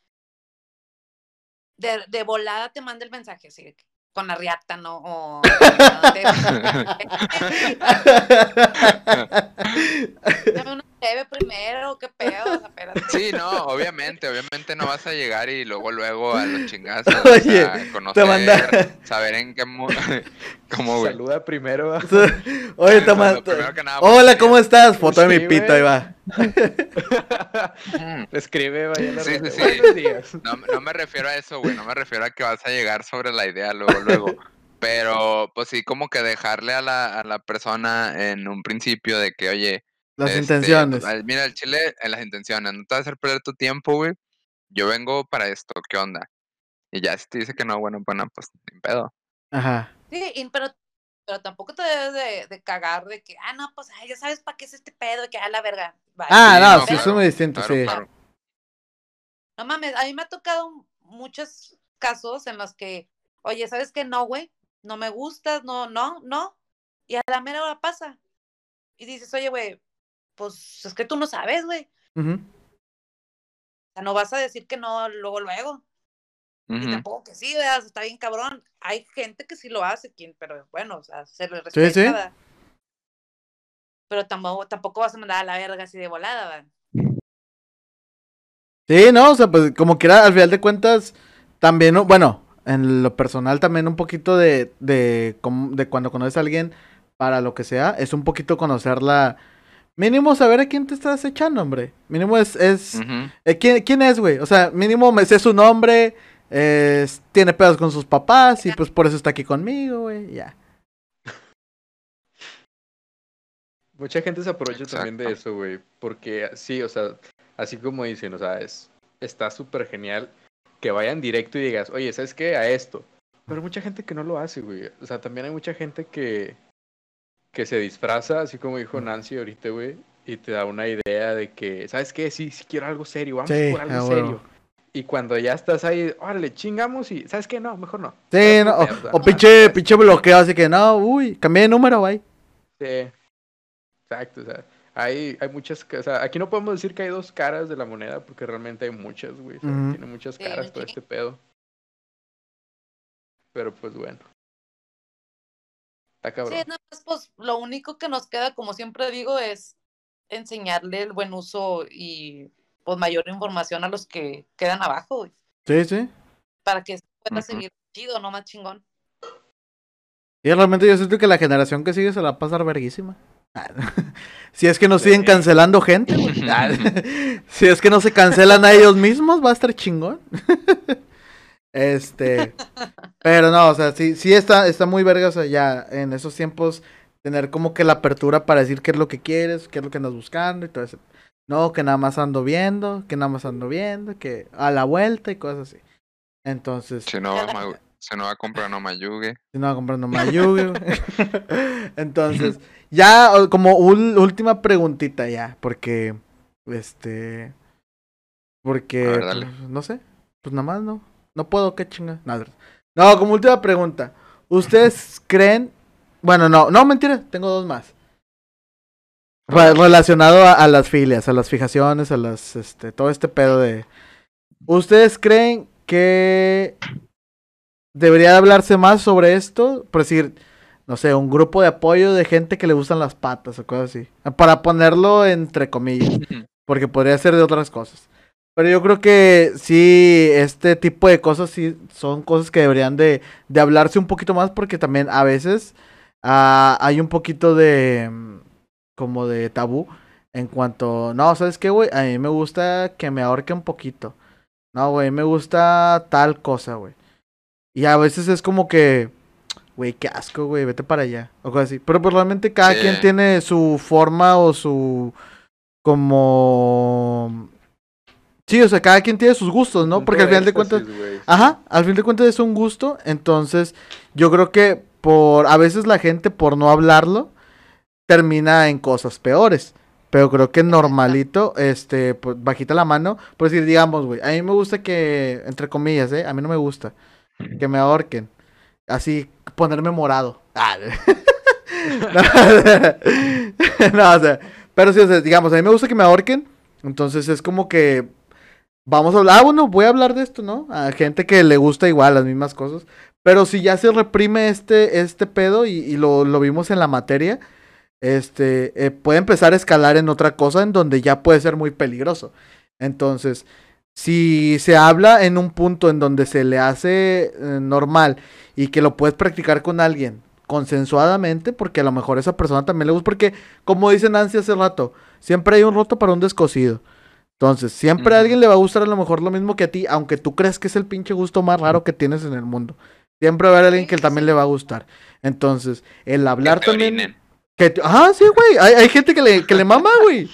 de, de volada te mande el mensaje así de que, con la riata no o [LAUGHS] [LAUGHS] una cheve primero qué pedo espérate. Sí, no, obviamente, obviamente no vas a llegar y luego, luego a los chingazos, Oye, o sea, Te conocer, manda. saber en qué, [LAUGHS] cómo, güey. Saluda primero. a- [LAUGHS] Oye, te Lo manda. primero que nada, Hola, ¿cómo estás? Foto de mi pito, ahí va. Ujú. [LAUGHS] Escribe, vaya a la Sí, sí, sí. No, no me refiero a eso, güey. No me refiero a que vas a llegar sobre la idea luego, luego. Pero, pues sí, como que dejarle a la, a la persona en un principio de que, oye, Las este, intenciones. pues, al- mira, el chile en las intenciones, no te vas a hacer perder tu tiempo, güey. Yo vengo para esto, ¿qué onda? Y ya si te dice que no, bueno, bueno, pues sin pedo. Ajá. sí y- pero pero tampoco te debes de, de cagar de que ah no pues ay, ya sabes para qué es este pedo que a la verga bye". Ah, Sí, no, no, sí, eso es muy distinto, Claro, sí. claro. No mames, a mí me ha tocado muchos casos en los que, oye, ¿sabes qué? No, güey, no me gustas, no, no, no. Y a la mera hora pasa. Y dices, oye, güey, pues es que tú no sabes, güey. O sea, no vas a decir que no luego, luego. Y tampoco que sí, ¿verdad? está bien cabrón. Hay gente que sí lo hace, quien, pero bueno, o sea, se le Sí, respeta. sí. ¿verdad? Pero tampoco, tampoco vas a mandar a la verga así de volada, ¿verdad? Sí, no, o sea, pues como quiera, al final de cuentas, también, ¿no? bueno, en lo personal también un poquito de, de, de cuando conoces a alguien para lo que sea, es un poquito conocerla, mínimo saber a quién te estás echando, hombre. Mínimo es, es, eh, ¿quién, quién es, güey? O sea, mínimo me sé su nombre, es- tiene pedos con sus papás y pues por eso está aquí conmigo, güey, ya. Mucha gente se aprovecha también de eso, güey. Porque sí, o sea, así como dicen, o sea, es, está súper genial que vayan directo y digas, oye, ¿sabes qué? A esto. Pero mucha gente que no lo hace, güey. O sea, también hay mucha gente que, que se disfraza, así como dijo Nancy ahorita, güey, y te da una idea de que, ¿sabes qué? Sí, sí quiero algo serio, vamos Sí, por algo serio. Y cuando ya estás ahí, órale, chingamos y, ¿sabes qué? No, mejor no. Sí, no, o, o pinche, pinche bloqueo, así que no, uy, cambié de número, güey. Sí. Exacto, o sea, hay, hay muchas, o sea, aquí no podemos decir que hay dos caras de la moneda porque realmente hay muchas, güey, o sea, Ujú. tiene muchas Sí, caras un todo este pedo. Pero pues bueno. Está cabrón. Sí, nada más, pues lo único que nos queda, como siempre digo, es enseñarle el buen uso y pues mayor información a los que quedan abajo, güey, Sí, sí. para que pueda seguir chido, no más chingón. Y realmente yo siento que la generación que sigue se la va a pasar verguísima. [LAUGHS] Si es que no siguen cancelando gente, [LAUGHS] [LAUGHS] si es que no se cancelan a ellos mismos, va a estar chingón. Este, pero no, o sea, sí, sí está, está muy verga, o sea, ya en esos tiempos tener como que la apertura para decir qué es lo que quieres, qué es lo que andas buscando y todo eso. No, que nada más ando viendo, que nada más ando viendo, que a la vuelta y cosas así. Entonces, Si no va, a si no va a comprar no mayugue. [LAUGHS] si no va comprando Mayuge, güey. [LAUGHS] Entonces, ya como ul- última preguntita ya, porque este porque A ver, pues, no sé, pues nada más no. No puedo, qué chinga. No, no, como última pregunta. ¿Ustedes creen Bueno, no, no, mentira, tengo dos más. Re- relacionado a, a las filias, a las fijaciones, a las este todo este pedo de ¿Ustedes creen que debería hablarse más sobre esto? Por decir, no sé, un grupo de apoyo de gente que le gustan las patas o cosas así. Para ponerlo entre comillas, porque podría ser de otras cosas. Pero yo creo que sí, este tipo de cosas sí son cosas que deberían de, de hablarse un poquito más porque también a veces ah, hay un poquito de mm, como de tabú en cuanto, no, ¿sabes qué, güey? A mí me gusta que me ahorque un poquito. No, güey, me gusta tal cosa, güey. Y a veces es como que, güey, qué asco, güey, vete para allá. O cosas así. Pero pues realmente cada quien tiene su forma o su como Sí, o sea, cada quien tiene sus gustos, ¿no? Porque al final de cuentas, ajá, al fin de cuentas es un gusto, entonces yo creo que por a veces la gente por no hablarlo termina en cosas peores. Pero creo que normalito, este, pues, bajita la mano, por decir, digamos, güey, a mí me gusta que, entre comillas, ¿eh? A mí no me gusta que me ahorquen. Así, ponerme morado. Ah, [LAUGHS] no, [LAUGHS] no, o sea, pero sí, o sea, digamos, a mí me gusta que me ahorquen, entonces es como que vamos a hablar, ah, bueno, voy a hablar de esto, ¿no? A gente que le gusta igual las mismas cosas, pero si ya se reprime este, este pedo y, lo, lo vimos en la materia, este, eh, puede empezar a escalar en otra cosa en donde ya puede ser muy peligroso. Entonces, si se habla en un punto en donde se le hace eh, normal y que lo puedes practicar con alguien consensuadamente, porque a lo mejor esa persona también le gusta, porque como dice Nancy hace rato, siempre hay un roto para un descosido. Entonces, siempre a alguien le va a gustar a lo mejor lo mismo que a ti, aunque tú creas que es el pinche gusto más raro que tienes en el mundo. Siempre va a haber alguien que también le va a gustar. Entonces, el hablar Que te también... Que te- Ah, sí, güey. Hay, hay gente que le, que le mama, [LAUGHS] güey.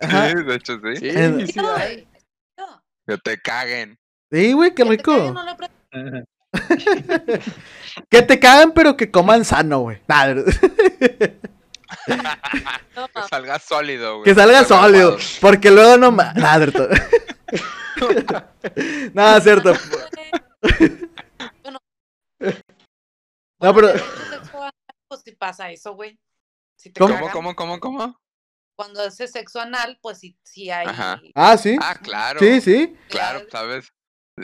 Ajá. Sí, de hecho sí. Hay. no. Que te caguen. Sí, güey, qué Que te caigan, rico. no [LAUGHS] Que te cagan, pero que coman sano, güey. Nah, [LAUGHS] no, Que salga sólido, güey. que salga salga sólido. Porque luego no Nada, cierto. [LAUGHS] Nada, cierto. No, pero- Cuando haces sexo anal, Pues si pasa eso, güey. Si te ¿Cómo? ¿Cómo, cagan. cómo, cómo, cómo? Cuando haces sexo anal, pues sí, sí hay. Ajá. Ah, sí. Ah, claro. Sí, sí. Claro, sabes.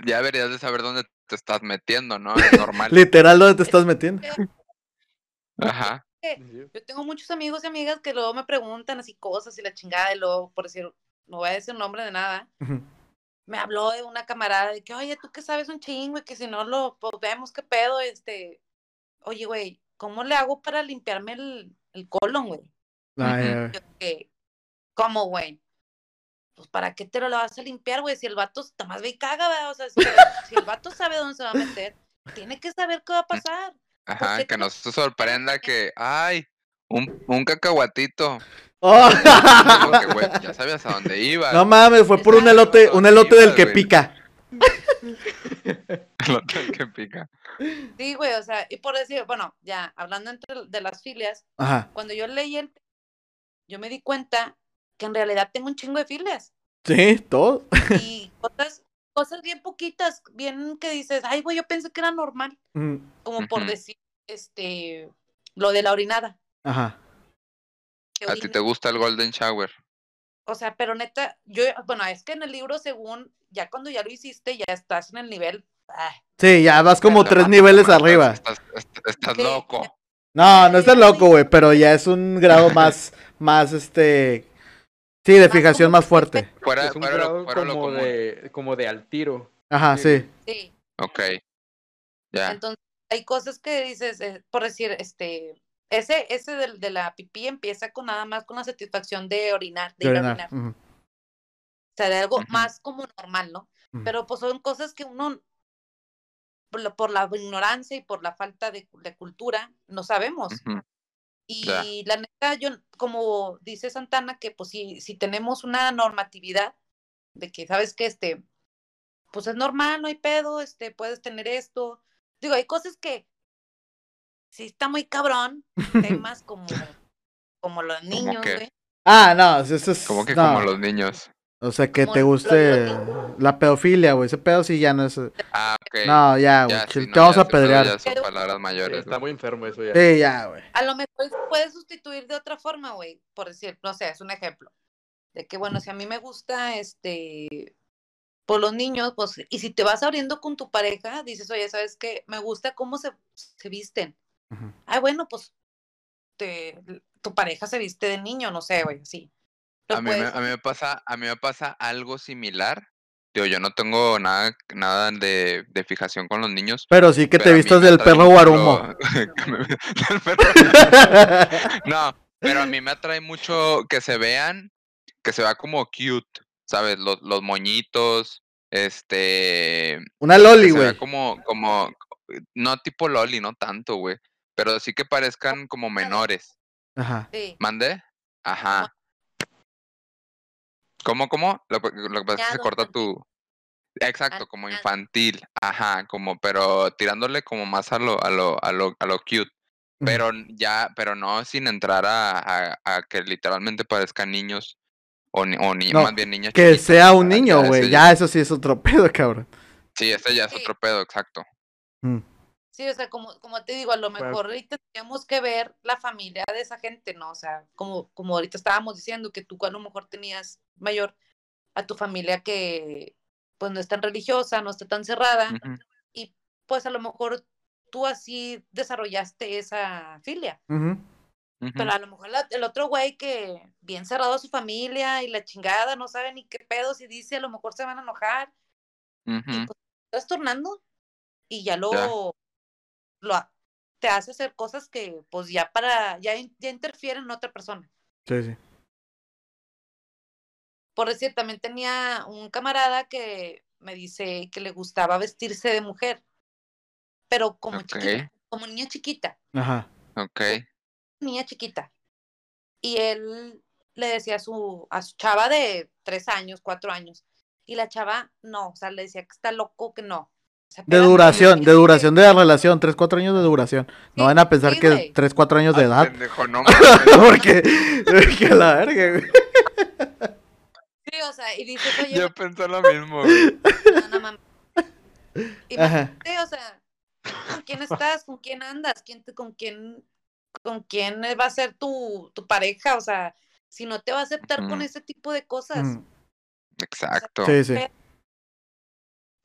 Ya deberías de saber dónde te estás metiendo, ¿no? Es [LAUGHS] normal. Literal, ¿dónde te estás metiendo? Ajá. Yo tengo muchos amigos y amigas que luego me preguntan así cosas y la chingada, y luego, por decir, no voy a decir nombre de nada, me habló de una camarada de que, oye, tú que sabes un chingo y que si no lo, pues vemos qué pedo, este, oye, güey, ¿cómo le hago para limpiarme el, el colon, güey? Yo, que, ¿Cómo, güey? Pues, ¿para qué te lo vas a limpiar, güey? Si el vato está más ve y caga, ¿verdad? O sea, si, si el vato sabe dónde se va a meter, tiene que saber qué va a pasar. Ajá. Que te- no se sorprenda [LAUGHS] que, ay, un, un cacahuatito. Oh. Porque, güey, ya [LAUGHS] sabías a dónde iba. No mames, fue por un elote, un elote del que pica. [LAUGHS] Lo que pica. Sí, güey, o sea, y por decir, bueno, ya, hablando entre de las filias, Ajá. cuando yo leí el, yo me di cuenta que en realidad tengo un chingo de filias Sí, todo. y cosas, cosas bien poquitas, bien que dices, ay, güey, yo pensé que era normal, Mm, como por decir, este, lo de la orinada. Ajá. A ti te gusta el Golden Shower. O sea, pero neta, yo, bueno, es que en el libro, según, ya cuando ya lo hiciste, ya estás en el nivel, ah, Sí, ya vas como tres niveles arriba. Estás, loco. No, no estás loco, güey, pero ya es un grado más, [LAUGHS] más, este... Sí, de fijación más fuerte. Fuera, es un fuera, lo- grado fuera como común. de, como de al tiro. Ajá, Sí. sí. Sí. Ok. Ya. Entonces, hay cosas que dices, eh, por decir, este, ese, ese del- de, la pipí empieza con nada más con la satisfacción de orinar, de de ir a orinar. orinar. Ujú, O sea, de algo más como normal, ¿no? Pero pues son cosas que uno, por la, por la ignorancia y por la falta de, de cultura, no sabemos. Y la neta, yo, como dice Santana, que pues si, si tenemos una normatividad de que, ¿sabes que Este, pues es normal, no hay pedo, este, puedes tener esto. Digo, hay cosas que sí está muy cabrón, [LAUGHS] temas como, como los niños, güey. Ah, no, eso es... Como que no. como los niños. O sea, que te guste la pedofilia, güey. Ese pedo sí ya no es... Ah, ok. No, ya, güey. No, te vamos ya a pedrear. Ya son Pero- palabras Sí, mayores. está muy enfermo eso ya. Sí, ya, güey. A lo mejor se puede sustituir de otra forma, güey, por decir, no sé, es un ejemplo. De que, bueno, si a mí me gusta, este, por los niños, pues, y si te vas abriendo con tu pareja, dices, oye, ¿sabes qué? Me gusta cómo se, se visten. Ujú. Ay, bueno, pues, te, tu pareja se viste de niño, no sé, güey, sí. A mí, me, a mí me pasa, a mí me pasa algo similar. Digo, yo no tengo nada, nada de, de fijación con los niños. Pero sí que te pero vistas [LAUGHS] [LAUGHS] [LAUGHS] del perro guarumo. No, pero a mí me atrae mucho que se vean, que se vea como cute, ¿sabes? Los, los moñitos, este, Una loli, güey. como, como, no tipo loli, no tanto, güey, pero sí que parezcan como menores. Ajá. Sí, ¿Mande? Ajá. ¿Cómo, cómo? Lo, que- lo que pasa es que se corta infantil. tu... Exacto, como infantil, ajá, como, pero tirándole como más a lo, a lo, a lo, a lo cute, pero ya, pero no sin entrar a, a, a que literalmente parezcan niños, o, ni, o ni- No, más bien niñas Que chiquitas, sea un niño, güey. Ya eso sí es otro [LAUGHS] pedo, cabrón. Sí, este ya es Sí. otro pedo, exacto. Mm. Sí, o sea, como, como te digo, a lo mejor ahorita tenemos que ver la familia de esa gente, ¿no? O sea, como, como ahorita estábamos diciendo, que tú a lo mejor tenías mayor a tu familia que pues no es tan religiosa, no está tan cerrada, y pues a lo mejor tú así desarrollaste esa filia. Pero a lo mejor la- el otro güey que bien cerrado a su familia y la chingada, no sabe ni qué pedo, si dice a lo mejor se van a enojar y pues estás tornando y ya. lo, lo te hace hacer cosas que pues ya para, ya, ya interfieren en otra persona. Sí, sí. Por decir, también tenía un camarada que me dice que le gustaba vestirse de mujer, pero como chiquita, como niña chiquita. Ajá. Ok. niña chiquita. Y él le decía a su, a su chava de tres años, cuatro años. Y la chava, no, o sea, le decía que está loco, que no. O sea, De duración, de duración de la relación. Tres, cuatro años de duración. No van a pensar sí, que güey. tres, cuatro años de Ah, edad. pendejo, no. [LAUGHS] Porque, que la verga, güey. Sí, o sea, y dices, oye, Yo pensé lo mismo, güey. no, no mames. Imagínate, o sea, ¿con quién estás? ¿Con quién andas? ¿Quién te, con quién, con quién va a ser tu, tu pareja? O sea, si no te va a aceptar con Ujú. ese tipo de cosas, Mm, Exacto. Sí, sí.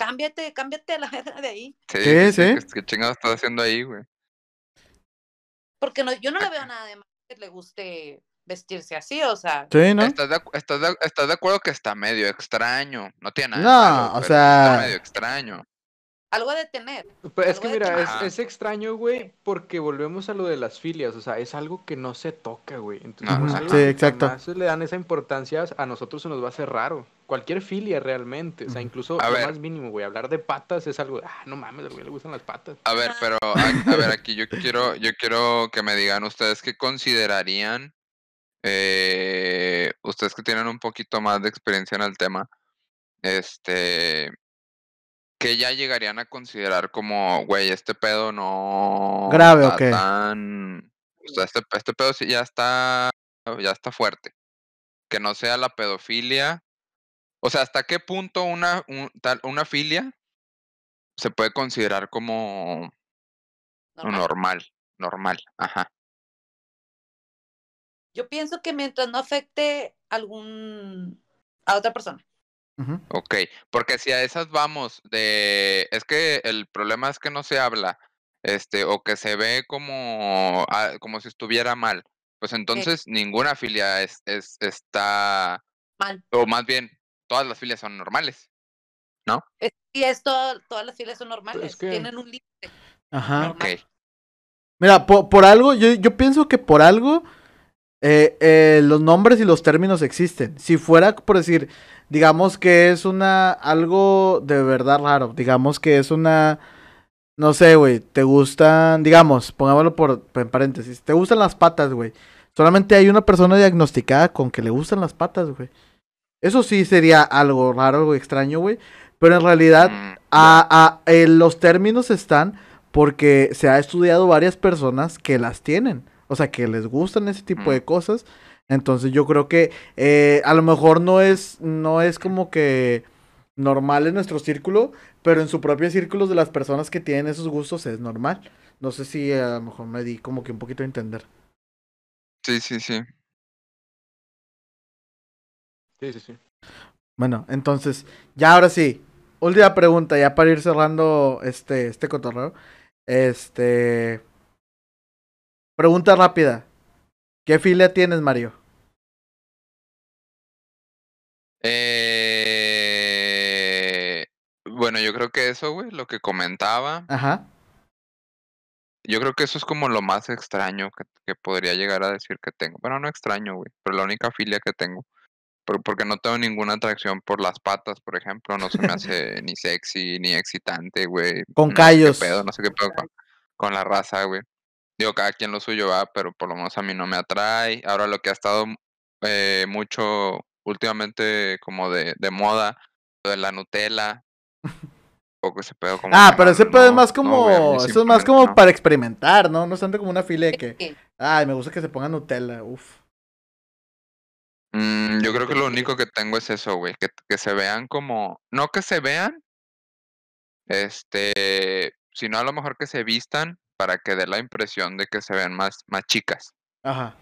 Cámbiate, cámbiate a la [LAUGHS] verga de ahí. Sí, Sí, sí, sí. ¿Qué, qué chingados estás haciendo ahí, güey? Porque no, yo no le veo [CLEARS THROAT] nada de malo que le guste vestirse así, o sea, Sí, ¿no? ¿Estás de, estás, de, estás de acuerdo que está medio extraño? No tiene nada No, malo, o sea- Está medio extraño. Algo de tener. Pues es que mira, es, es extraño, güey, porque volvemos a lo de las filias, o sea, es algo que no se toca, güey. Entonces, No, pues, no. algo Sí, exacto. jamás le dan esa importancia, a nosotros se nos va a hacer raro. Cualquier filia realmente, o sea, incluso A lo ver. más mínimo, güey, hablar de patas es algo, ah, no mames, al güey le gustan las patas. A ver, pero a, a ver, [LAUGHS] aquí yo quiero, yo quiero que me digan ustedes qué considerarían, eh, ustedes que tienen un poquito más de experiencia en el tema, este, que ya llegarían a considerar como, güey, este pedo no ¿Grave o qué? tan, o sea, este, este pedo sí ya está, ya está fuerte, que no sea la pedofilia, o sea, ¿hasta qué punto una, un- tal, una filia se puede considerar como normal. normal, normal, ajá. Yo pienso que mientras no afecte algún a otra persona. Ok, porque si a esas vamos de, es que el problema es que no se habla este, o que se ve como, ah, como si estuviera mal, pues entonces ninguna filia es, es, está, Mal. o más bien, todas las filias son normales, ¿no? Es- y esto, todas las filas son normales, que- tienen un límite. Ajá. Ok. Mira, por, por algo, yo, yo pienso que por algo eh, eh, los nombres y los términos existen. Si fuera, por decir, digamos que es una, algo de verdad raro, digamos que es una, no sé, güey, te gustan, digamos, pongámoslo por, en paréntesis, te gustan las patas, güey. Solamente hay una persona diagnosticada con que le gustan las patas, güey. Eso sí sería algo raro o extraño, güey. Pero en realidad, Mm, a, a- eh, los términos están porque se ha estudiado varias personas que las tienen. O sea, que les gustan ese tipo Mm. de cosas. Entonces yo creo que eh, a lo mejor no es, no es como que normal en nuestro círculo, pero en su propio círculo de las personas que tienen esos gustos es normal. No sé si a lo mejor me di como que un poquito a entender. Sí, sí, sí. Sí, sí, sí. Bueno, entonces, ya ahora sí. Última pregunta, ya para ir cerrando este, este cotorreo. Este. Pregunta rápida. ¿Qué filia tienes, Mario? Eh, bueno, yo creo que eso, güey, lo que comentaba, Ajá. yo creo que eso es como lo más extraño que, que podría llegar a decir que tengo. Bueno, no extraño, güey, pero la única filia que tengo. Por- porque no tengo ninguna atracción por las patas, por ejemplo, no se me hace [LAUGHS] ni sexy ni excitante, güey. Con no sé qué callos. pedo, no sé qué pedo con, con la raza, güey. Digo, cada quien lo suyo va, pero por lo menos a mí no me atrae. Ahora lo que ha estado eh, mucho últimamente como de, de moda, lo de la Nutella. Poco ese pedo como Ah, pero ese pedo es más no, como. eso es más como no. para experimentar, ¿no? No es tanto como una filia de que. Ay, me gusta que se ponga Nutella. Uf. Mm, yo creo que lo único que tengo es eso, güey, que, que se vean como, no que se vean, este, sino a lo mejor que se vistan para que dé la impresión de que se vean más, más chicas. Ajá.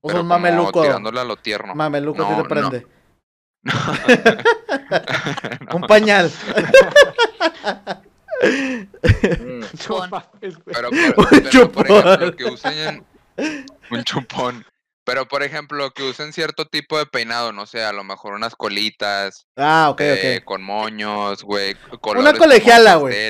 O sea, un mameluco. tirándole a lo tierno. Mameluco sí No, te prende. No. [LAUGHS] Un pañal. No Chupón. Pero, [LAUGHS] pero, por ejemplo, chupón. que usen un chupón. Pero, por ejemplo, que usen cierto tipo de peinado, no sé, a lo mejor unas colitas Ah, ok, eh, ok. con moños, güey. como colegiala, güey.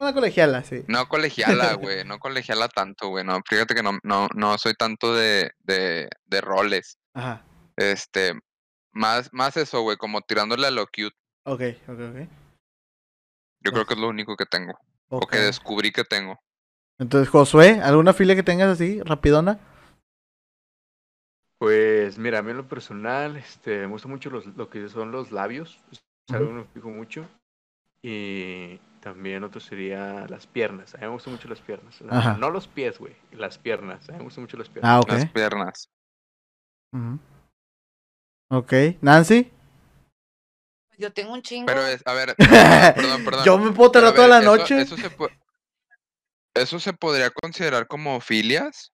Una colegiala, sí. No colegiala, [LAUGHS] güey, no colegiala tanto, güey. No, fíjate que no, no, no soy tanto de, de, de roles. Ajá. Este, más, más eso, güey, como tirándole a lo cute. Ok, ok, ok. Yo creo que es lo único que tengo. O Ok. que descubrí que tengo. Entonces, Josué, ¿alguna filia que tengas así, rapidona? Pues mira, a mí en lo personal, este, me gusta mucho los, lo que son los labios, es algo que me fijo mucho. Y también otro sería las piernas, a mí me gustan mucho las piernas. No, Ajá. no los pies, güey, las piernas, a mí me gustan mucho las piernas. Ah, ok. Las piernas. Ujú. Ok. ¿Nancy? Yo tengo un chingo. Pero es, a ver, [LAUGHS] perdón, perdón. Yo me puedo tardar toda ver, la eso- noche. Eso, se po- ¿Eso se podría considerar como filias?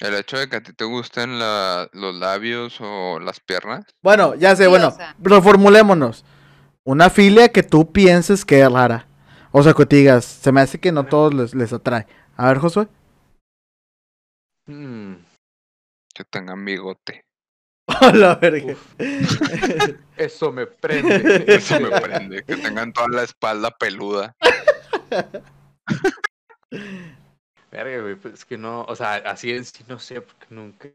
El hecho de que a ti te gusten la- los labios o las piernas. Bueno, ya sé, Sí, o bueno, sea. reformulémonos. Una filia que tú pienses que es rara. O sea, que te digas, se me hace que no todos les, les atrae. A ver, Josué. Mm, Que tengan bigote. [LAUGHS] A la verga. [LAUGHS] eso me prende. Eso me [LAUGHS] prende. Que tengan toda la espalda peluda. Verga, güey, pues es que no, o sea, así en sí no sé, porque nunca.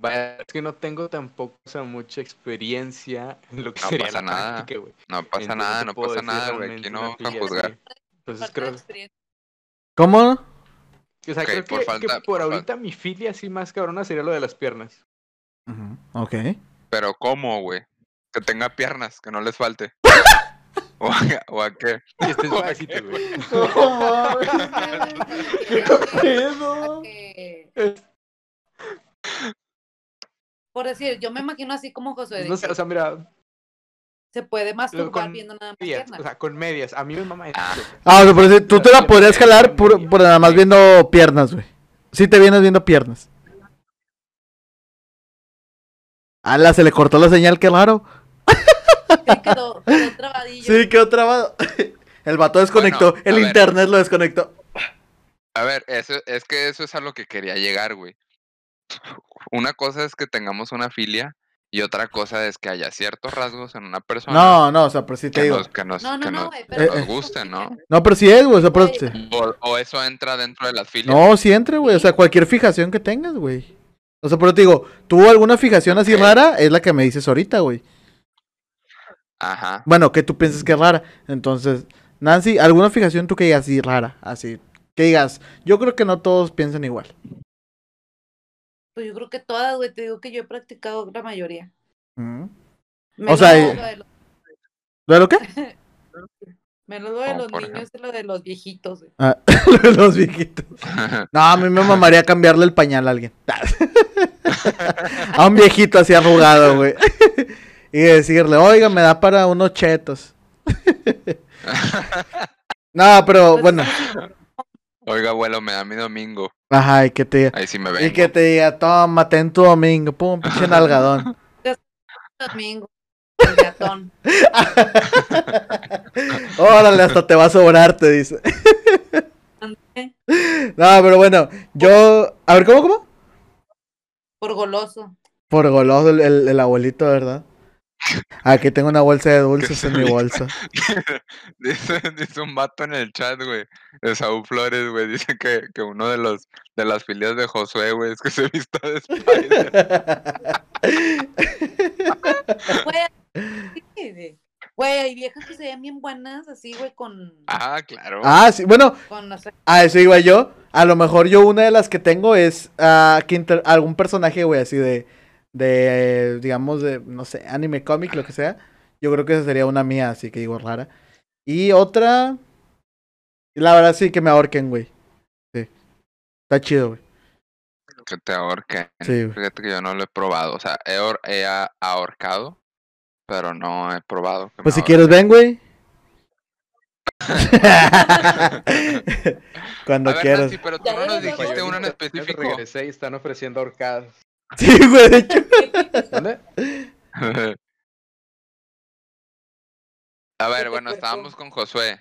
Vaya, es que no tengo tampoco, o sea, mucha experiencia en lo que No sería pasa la nada. práctica, güey. No pasa Entonces, nada, no pasa nada, güey. Aquí no vamos a juzgar. Entonces Falta creo. ¿Cómo? o sea, Ok, creo por que, falta- que por por ahorita mi filia así más cabrona sería lo de las piernas. Ujú, Ok. Pero ¿cómo, güey? Que tenga piernas, que no les falte. [LAUGHS] [LAUGHS] ¿O a, o a qué? Y este es [LAUGHS] ¿O a básico, qué, güey. ¿Qué [LAUGHS] pedo? Por decir, yo me imagino así como Josué. de No sé, o sea, mira, se puede masturbar con viendo nada más medias, piernas. o sea, con medias. A mí me mama eso. Ah. Ah, o sea, por decir, tú te la podrías jalar por, por nada más viendo piernas, güey. Sí te vienes viendo piernas. Ala, se le cortó la señal, qué raro. Sí, quedó, quedó trabadillo. Sí, quedó trabado. El vato desconectó, Bueno, el ver. internet lo desconectó. A ver, eso, es que eso es a lo que quería llegar, güey. Una cosa es que tengamos una filia y otra cosa es que haya ciertos rasgos en una persona No, no, o sea, pero sí te que, digo. nos, que nos, No, no, que no, nos- güey, que pero Eh, nos gusten, ¿no? No, pero sí es, güey. O sea, pero Güey. sí- O, o eso entra dentro de las filias. No, sí entre, güey. O sea, cualquier fijación que tengas, güey. O sea, pero te digo, ¿tuvo alguna fijación así rara? Es la que me dices ahorita, güey. Ajá. Bueno, que tú piensas que es rara. Entonces, Nancy, ¿alguna fijación tú que digas así rara? Así. Que digas, yo creo que no todos piensan igual. Pues yo creo que todas, güey, te digo que yo he practicado la mayoría. Ujú. Menos sea, lo eh, de los, ¿Lo de lo qué? [LAUGHS] menos lo de ¿Cómo los niños y lo de los viejitos, güey. Ah, [LAUGHS] lo de los viejitos. [LAUGHS] No, a mí me mamaría cambiarle el pañal a alguien. a un viejito así arrugado, güey. Y decirle, oiga, me da para unos chetos. [LAUGHS] no, pero bueno. Oiga, abuelo, me da mi domingo. Ajá, y que te Ahí sí me y vengo. que te diga, toma, ten tu domingo, pum, pinche [LAUGHS] nalgadón. Domingo, el gatón. [LAUGHS] Órale, hasta te va a sobrar, te dice. No, pero bueno, yo. A ver, ¿cómo, cómo? Por goloso. Por goloso el, el, el abuelito, ¿verdad? Aquí tengo una bolsa de dulces en mi bolsa. [LAUGHS] dice, dice un vato en el chat, güey, de Saúl Flores, güey, dice que, que uno de los de las filias de Josué, güey, es que se vista de Spider. Güey, hay viejas que se ven bien buenas así, güey, con, ah, claro. ah, sí, bueno, con no sé, a eso iba yo. A lo mejor yo una de las que tengo es ah, que inter- algún personaje, güey, así de, de, digamos, de, no sé, anime, cómic, lo que sea. Yo creo que esa sería una mía, así que digo rara. Y otra, la verdad sí que me ahorquen, güey. Sí. Está chido, güey. Que te ahorquen. Sí, güey. Fíjate que yo no lo he probado. O sea, he, he ahorcado, pero no he probado. que Pues si quieres, ven, güey. [LAUGHS] [LAUGHS] Cuando A ver, quieras. Nancy, pero tú Ya no nos dijiste uno en específico. Regresé y están ofreciendo ahorcadas. Sí, güey, de hecho. ¿Dónde? A ver, bueno, estábamos con Josué.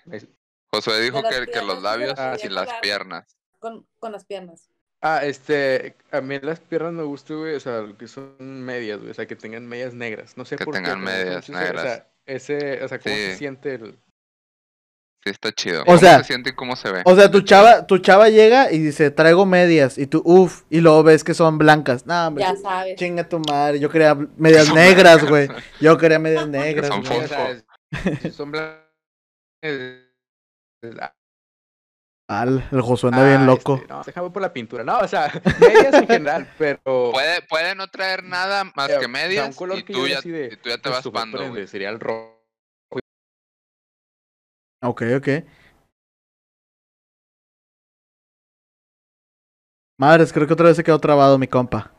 Josué dijo que, que los labios y las piernas. con, con las piernas. Ah, este, a mí las piernas me gustan, güey, o sea, lo que son medias, güey, o sea, que tengan medias negras, no sé Que por qué. tengan me gusta medias negras. O sea, ese, o sea, cómo se siente el... Sí, está chido. O ¿Cómo sea- se siente y cómo se ve? O sea, tu chava, tu chava llega y dice, traigo medias. Y tú, uff, y luego ves que son blancas. No, hombre, Ya sabes. chinga tu madre. Yo quería medias negras, blancas. güey. Yo quería medias [LAUGHS] negras. son o sea, es- son blancas. Al, el Josué anda bien loco. no, déjame por la pintura. No, o sea, [LAUGHS] medias en general, pero... Puede, puede no traer nada más o que sea, medias un color y que tú ya, así de- y tú ya te vas pando. Sería el rojo. Ok, ok. Madres, creo que otra vez se quedó trabado mi compa.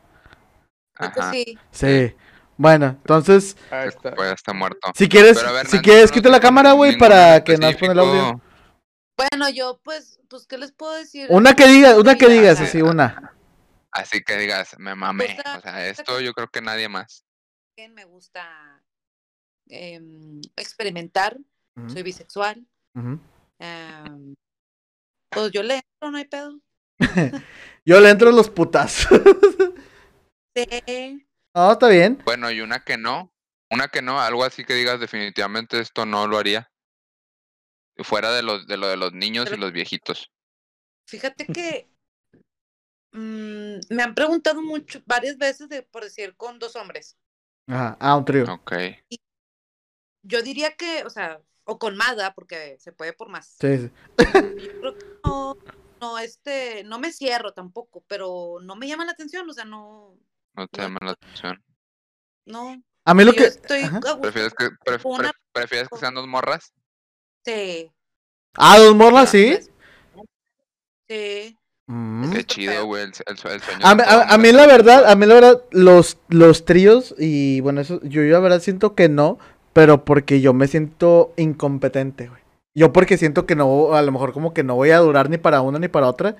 Ajá. sí. Sí. Bueno, entonces, Ah, está. Está muerto. si quieres, ver, si quieres, no quita la cámara, güey, para que nos pone el audio. Bueno, yo, pues, pues, ¿qué les puedo decir? Una que digas, una que diga, digas, así, una. Así que digas, me mamé. O sea, esto yo creo que nadie más. Me gusta em, experimentar, Soy bisexual. em, pues yo le entro, no hay pedo. [LAUGHS] Yo le entro a los putas. [LAUGHS] Sí. No, está bien. Bueno, y una que no. Una que no, algo así que digas definitivamente esto no lo haría. Fuera de los de lo de los niños y los viejitos. Fíjate que [LAUGHS] mm, me han preguntado mucho, varias veces, de, por decir, con dos hombres. Ajá. Ah, un trío. Ok. Yo diría que, o sea, o con más, ¿verdad? Porque se puede por más. Sí, sí. Yo creo que no, no, este, no me cierro tampoco, pero no me llama la atención, o sea, no, No te No, llama la atención. no. A mí lo yo que. estoy ¿Prefieres que, pref- Una- prefieres que sean dos morras? sí, Ah, dos morlas, sí. sí. Mm. Qué chido, güey. El, el sue- el sueño A, a- a mí la verdad, a mí la verdad, los, los tríos y bueno, eso, yo, yo la verdad siento que no, pero porque yo me siento incompetente, güey. Yo porque siento que no, a lo mejor como que no voy a durar ni para una ni para otra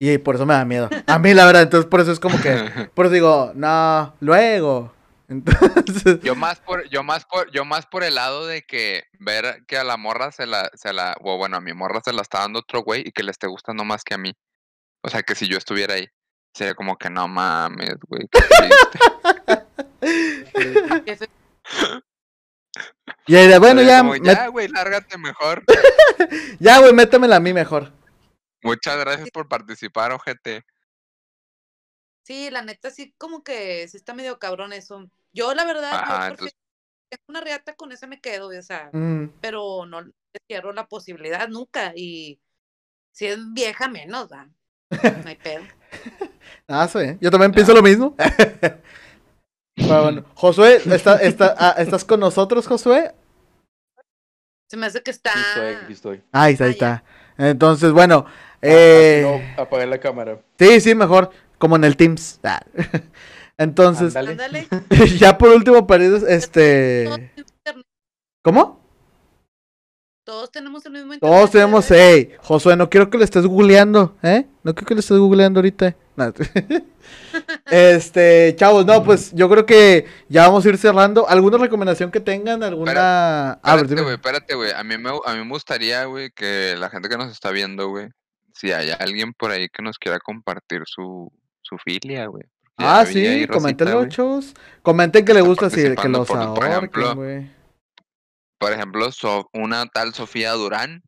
y por eso me da miedo. A mí la verdad, entonces por eso es como que, [LAUGHS] por eso digo, no, luego. Entonces, Yo más por, yo más por, yo más por el lado de que ver que a la morra se la, se la, o bueno, a mi morra se la está dando otro güey y que le esté gustando más que a mí. O sea, que si yo estuviera ahí, sería como que no mames, güey. qué [LAUGHS] y ahí de, bueno, ya, como, met- ya, güey, lárgate mejor. [LAUGHS] ya, güey, métemela a mí mejor. Muchas gracias por participar, ojete. Sí, la neta, sí, como que sí está medio cabrón eso. Yo, la verdad, Ajá, entonces- tengo una riata, con esa me quedo, o sea, Mm, pero no le cierro la posibilidad nunca. Y si es vieja, menos, ¿va? No hay pedo. [LAUGHS] Ah, sí, yo también pienso lo mismo. [LAUGHS] Bueno, Josué, ¿está, está, ah, ¿estás con nosotros, Josué? Se me hace que está. Aquí estoy, aquí estoy. Ahí está, ahí Ah, está. Entonces, bueno, Ah, eh, ah, no, apagué la cámara. sí, sí, mejor, como en el Teams. Ah. [LAUGHS] Entonces, Ándale. [LAUGHS] Ya por último, Todos este, ¿cómo? Todos tenemos el mismo internet. Todos tenemos, hey, Josué, no quiero que le estés googleando, ¿eh? No quiero que le estés googleando ahorita. No. [LAUGHS] este, chavos, no, pues yo creo que ya vamos a ir cerrando. ¿Alguna recomendación que tengan? ¿Alguna? Ah, Espérate, güey, espérate, güey. A mí me, a mí me gustaría, güey, que la gente que nos está viendo, güey, si hay alguien por ahí que nos quiera compartir su, su filia, güey. Ah, sí, coméntenlo, güey. chavos. Comenten que le gusta, sí, que los ahorquen, ejemplo, güey. Por ejemplo, So- una tal Sofía Durán.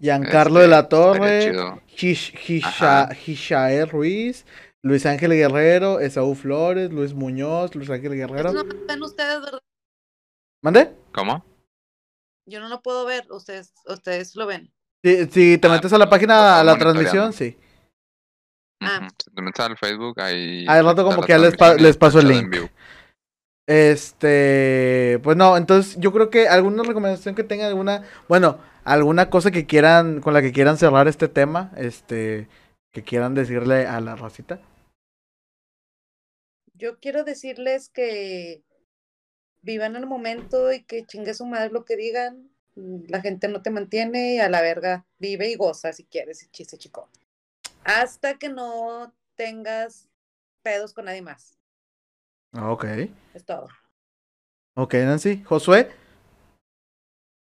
Giancarlo de la este, Torre. Hish- Hisha- Ajá. Hishael Ruiz, Luis Ángel Guerrero, Esaú Flores, Luis Muñoz, Luis Ángel Guerrero. Eso no lo ven ustedes, ¿verdad? ¿Mande? ¿Cómo? Yo no lo puedo ver. Ustedes, ustedes lo ven. Si, si te Ah, metes a la pues, página, a la transmisión, sí. Ah. Si te metes al Facebook, ahí. Al rato como que ya les pa- les paso el link. Este, pues no, entonces yo creo que alguna recomendación que tengan, alguna, bueno, alguna cosa que quieran, con la que quieran cerrar este tema, este, que quieran decirle a la racita. Yo quiero decirles que vivan el momento y que chingue su madre lo que digan. La gente no te mantiene y a la verga vive y goza si quieres, chiste chico. Hasta que no tengas pedos con nadie más. Ok, Es todo. ok, Nancy. Josué,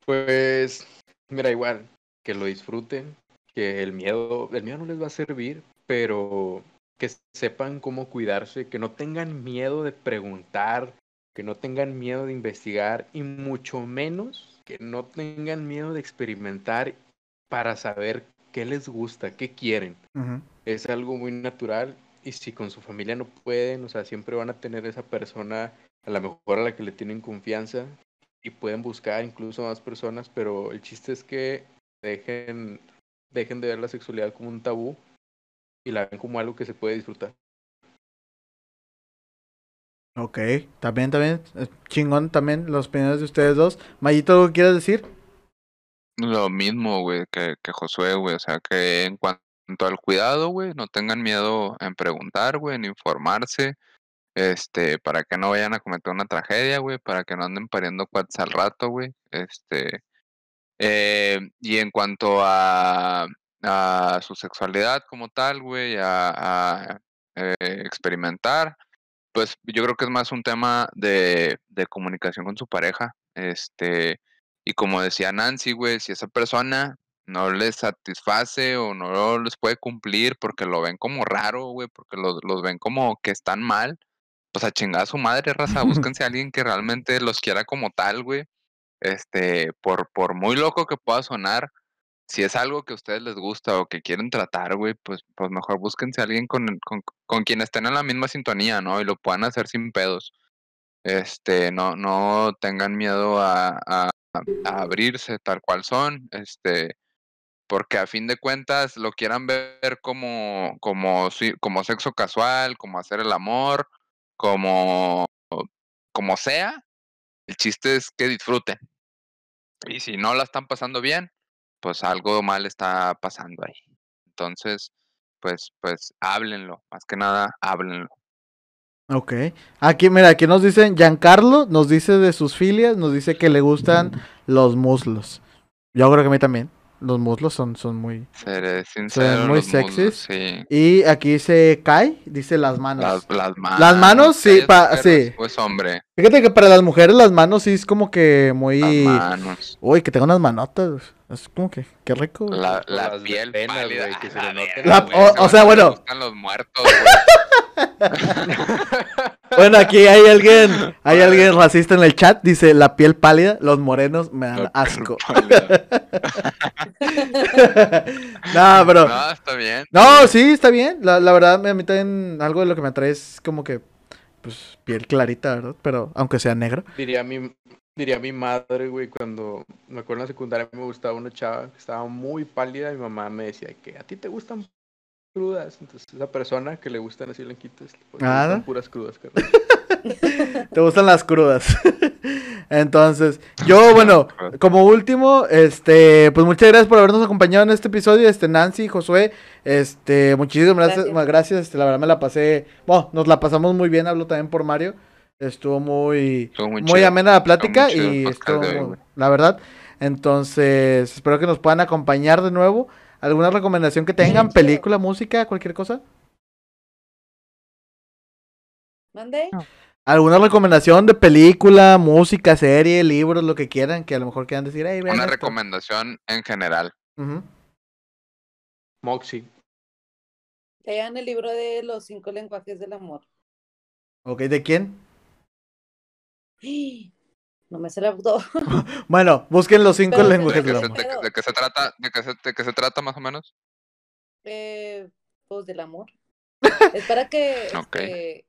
Pues, mira, igual, que lo disfruten, que el miedo, el miedo no les va a servir, pero que sepan cómo cuidarse, que no tengan miedo de preguntar, que no tengan miedo de investigar y mucho menos que no tengan miedo de experimentar para saber qué les gusta, qué quieren. Es algo muy natural y si con su familia no pueden, o sea, siempre van a tener esa persona a lo mejor a la que le tienen confianza y pueden buscar incluso más personas, pero el chiste es que dejen, dejen de ver la sexualidad como un tabú y la ven como algo que se puede disfrutar. ok, también, también, es chingón también los opiniones de ustedes dos. Mayito, ¿algo que quieras decir? Lo mismo, güey, que, que Josué, güey. O sea, que en cuanto al cuidado, güey, no tengan miedo en preguntar, güey, en informarse. Este, para que no vayan a cometer una tragedia, güey, para que no anden pariendo cuates al rato, güey. Este, eh, y en cuanto a, a su sexualidad como tal, güey, a, a, eh, experimentar, pues yo creo que es más un tema de, de comunicación con su pareja. Este, y como decía Nancy, güey, si esa persona no les satisface o no les puede cumplir porque lo ven como raro, güey, porque los, los ven como que están mal, pues a chingar a su madre, raza, [LAUGHS] búsquense a alguien que realmente los quiera como tal, güey. Este, por, por muy loco que pueda sonar, si es algo que a ustedes les gusta o que quieren tratar, güey, pues, pues mejor búsquense a alguien con, con, con quien estén en la misma sintonía, ¿no? Y lo puedan hacer sin pedos. Este, no, no tengan miedo a, a, a abrirse tal cual son, este, porque a fin de cuentas lo quieran ver como, como, como sexo casual, como hacer el amor, como, como sea, el chiste es que disfruten. Y si no la están pasando bien, pues algo mal está pasando ahí. Entonces, pues, pues háblenlo, más que nada, háblenlo. Ok. Aquí, mira, aquí nos dicen, Giancarlo nos dice de sus filias, nos dice que le gustan los muslos. Yo creo que a mí también. Los muslos son, son muy... Seré sincero. muy los muslos, sexys. sí. Y aquí dice Kai, dice las manos. Las, las manos. Las manos, sí, ¿Eres pa- sí. Pues hombre. Fíjate que para las mujeres las manos sí es como que muy... Las manos. Uy, que tenga unas manotas. Es como que, qué rico. La, la las piel venas, pálida. güey, que se le la noten. verga, La- o- o sea, bueno. los muertos. [LAUGHS] [LAUGHS] Bueno, aquí hay alguien, hay alguien racista en el chat, dice la piel pálida, los morenos me dan La asco. [LAUGHS] no, pero... No, está bien. No, sí, está bien. La, la verdad, a mí también algo de lo que me atrae es como que, pues, piel clarita, ¿verdad? Pero, aunque sea negro. Diría mi, diría mi madre, güey, cuando me acuerdo en la secundaria me gustaba una chava que estaba muy pálida. Mi mamá me decía que a ti te gustan crudas. Entonces, esa persona que le gustan así blanquitas, pues, le gustan ¿no? puras crudas, [LAUGHS] carnal. Te gustan las crudas. [LAUGHS] Entonces, yo, bueno, como último, este, pues muchas gracias por habernos acompañado en este episodio, este, Nancy, Josué, este, muchísimas gracias, Gracias. gracias, este, la verdad me la pasé, bueno, nos la pasamos muy bien, hablo también por Mario, estuvo muy, Estuvo muy amena la plática y estuvo la verdad, entonces, espero que nos puedan acompañar de nuevo, alguna recomendación que tengan, [LAUGHS] película, música, cualquier cosa. ¿Mande? ¿Alguna recomendación de película, música, serie, libros, lo que quieran, que a lo mejor quieran decir, hey, vean Una esto"? recomendación en general. Ujú. Moxie. Lean el libro de los cinco lenguajes del amor. Ok, ¿de quién? [GASPS] No me sé la. [LAUGHS] Bueno, busquen los cinco Pero- ¿De lenguajes del amor. de qué- de qué se trata? ¿De qué se, de qué se trata más o menos? Eh, pues del amor. [LAUGHS] Es para que. Ok. este,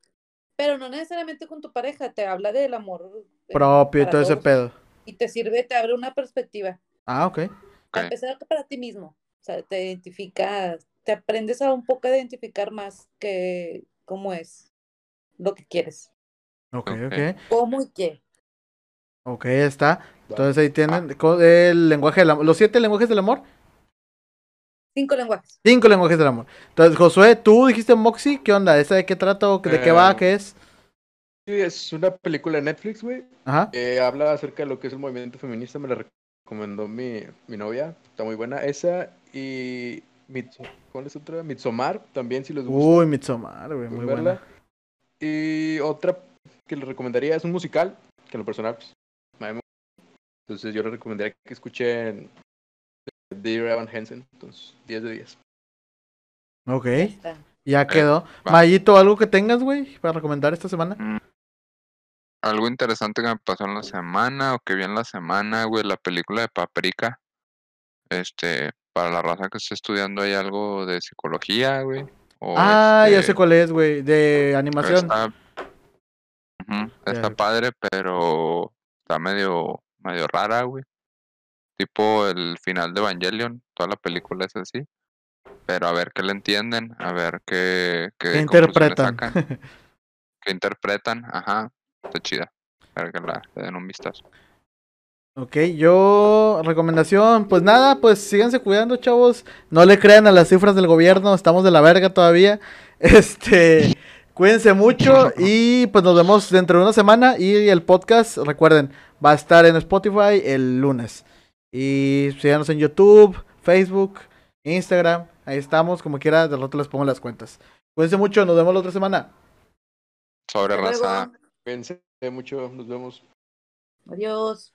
pero no necesariamente con tu pareja, te habla del amor. eh, Propio y todo ese pedo. Y te sirve, te abre una perspectiva. Ah, ok. A Ok. empezar que para ti mismo. O sea, te identificas, te aprendes a un poco a identificar más que cómo es lo que quieres. Ok, Ok. ok. ¿Cómo y qué? Ok, ya está. Entonces ahí tienen co- el lenguaje del amor. Los siete lenguajes del amor. Cinco lenguajes. Cinco lenguajes del amor. Entonces, Josué, tú dijiste Moxie. ¿Qué onda? ¿Esa de qué trata o de qué va? Eh, ¿Qué es? Sí, es una película de Netflix, güey. Ajá. que habla acerca de lo que es el movimiento feminista. Me la recomendó mi, mi novia. Está muy buena. Esa y. ¿Cuál es otra? Midsommar. También, si les gusta. Uy, Midsommar, güey. Muy verla. buena. Y otra que le recomendaría es un musical. Que en lo personal, pues, a mí me gusta. Entonces, yo le recomendaría que escuchen Dear Evan Hansen. Entonces, 10 de 10. Ok, Ya quedó. va. Mayito, ¿algo que tengas, güey, para recomendar esta semana? Algo interesante que me pasó en la semana o que vi en la semana, güey, la película de Paprika. Este, para la raza que esté estudiando hay algo de psicología, güey. o ah, ya este, sé cuál es, güey. De animación. Está, está padre, pero está medio, medio rara, güey. Tipo el final de Evangelion, toda la película es así. Pero a ver qué le entienden, a ver qué, qué, ¿Qué conclusiones interpretan? sacan, [LAUGHS] qué interpretan, ajá, está chida. A ver que la, le den un vistazo. Ok, yo, recomendación, pues nada, pues síganse cuidando, chavos. No le crean a las cifras del gobierno, estamos de la verga todavía. [LAUGHS] Este, cuídense mucho [LAUGHS] y pues nos vemos dentro de una semana. Y el podcast, recuerden, va a estar en Spotify el lunes. Y síganos en YouTube, Facebook, Instagram, ahí estamos, como quiera, de rato les pongo las cuentas. Cuídense mucho, nos vemos la otra semana. Sobre raza. Cuídense mucho. Nos vemos. Adiós.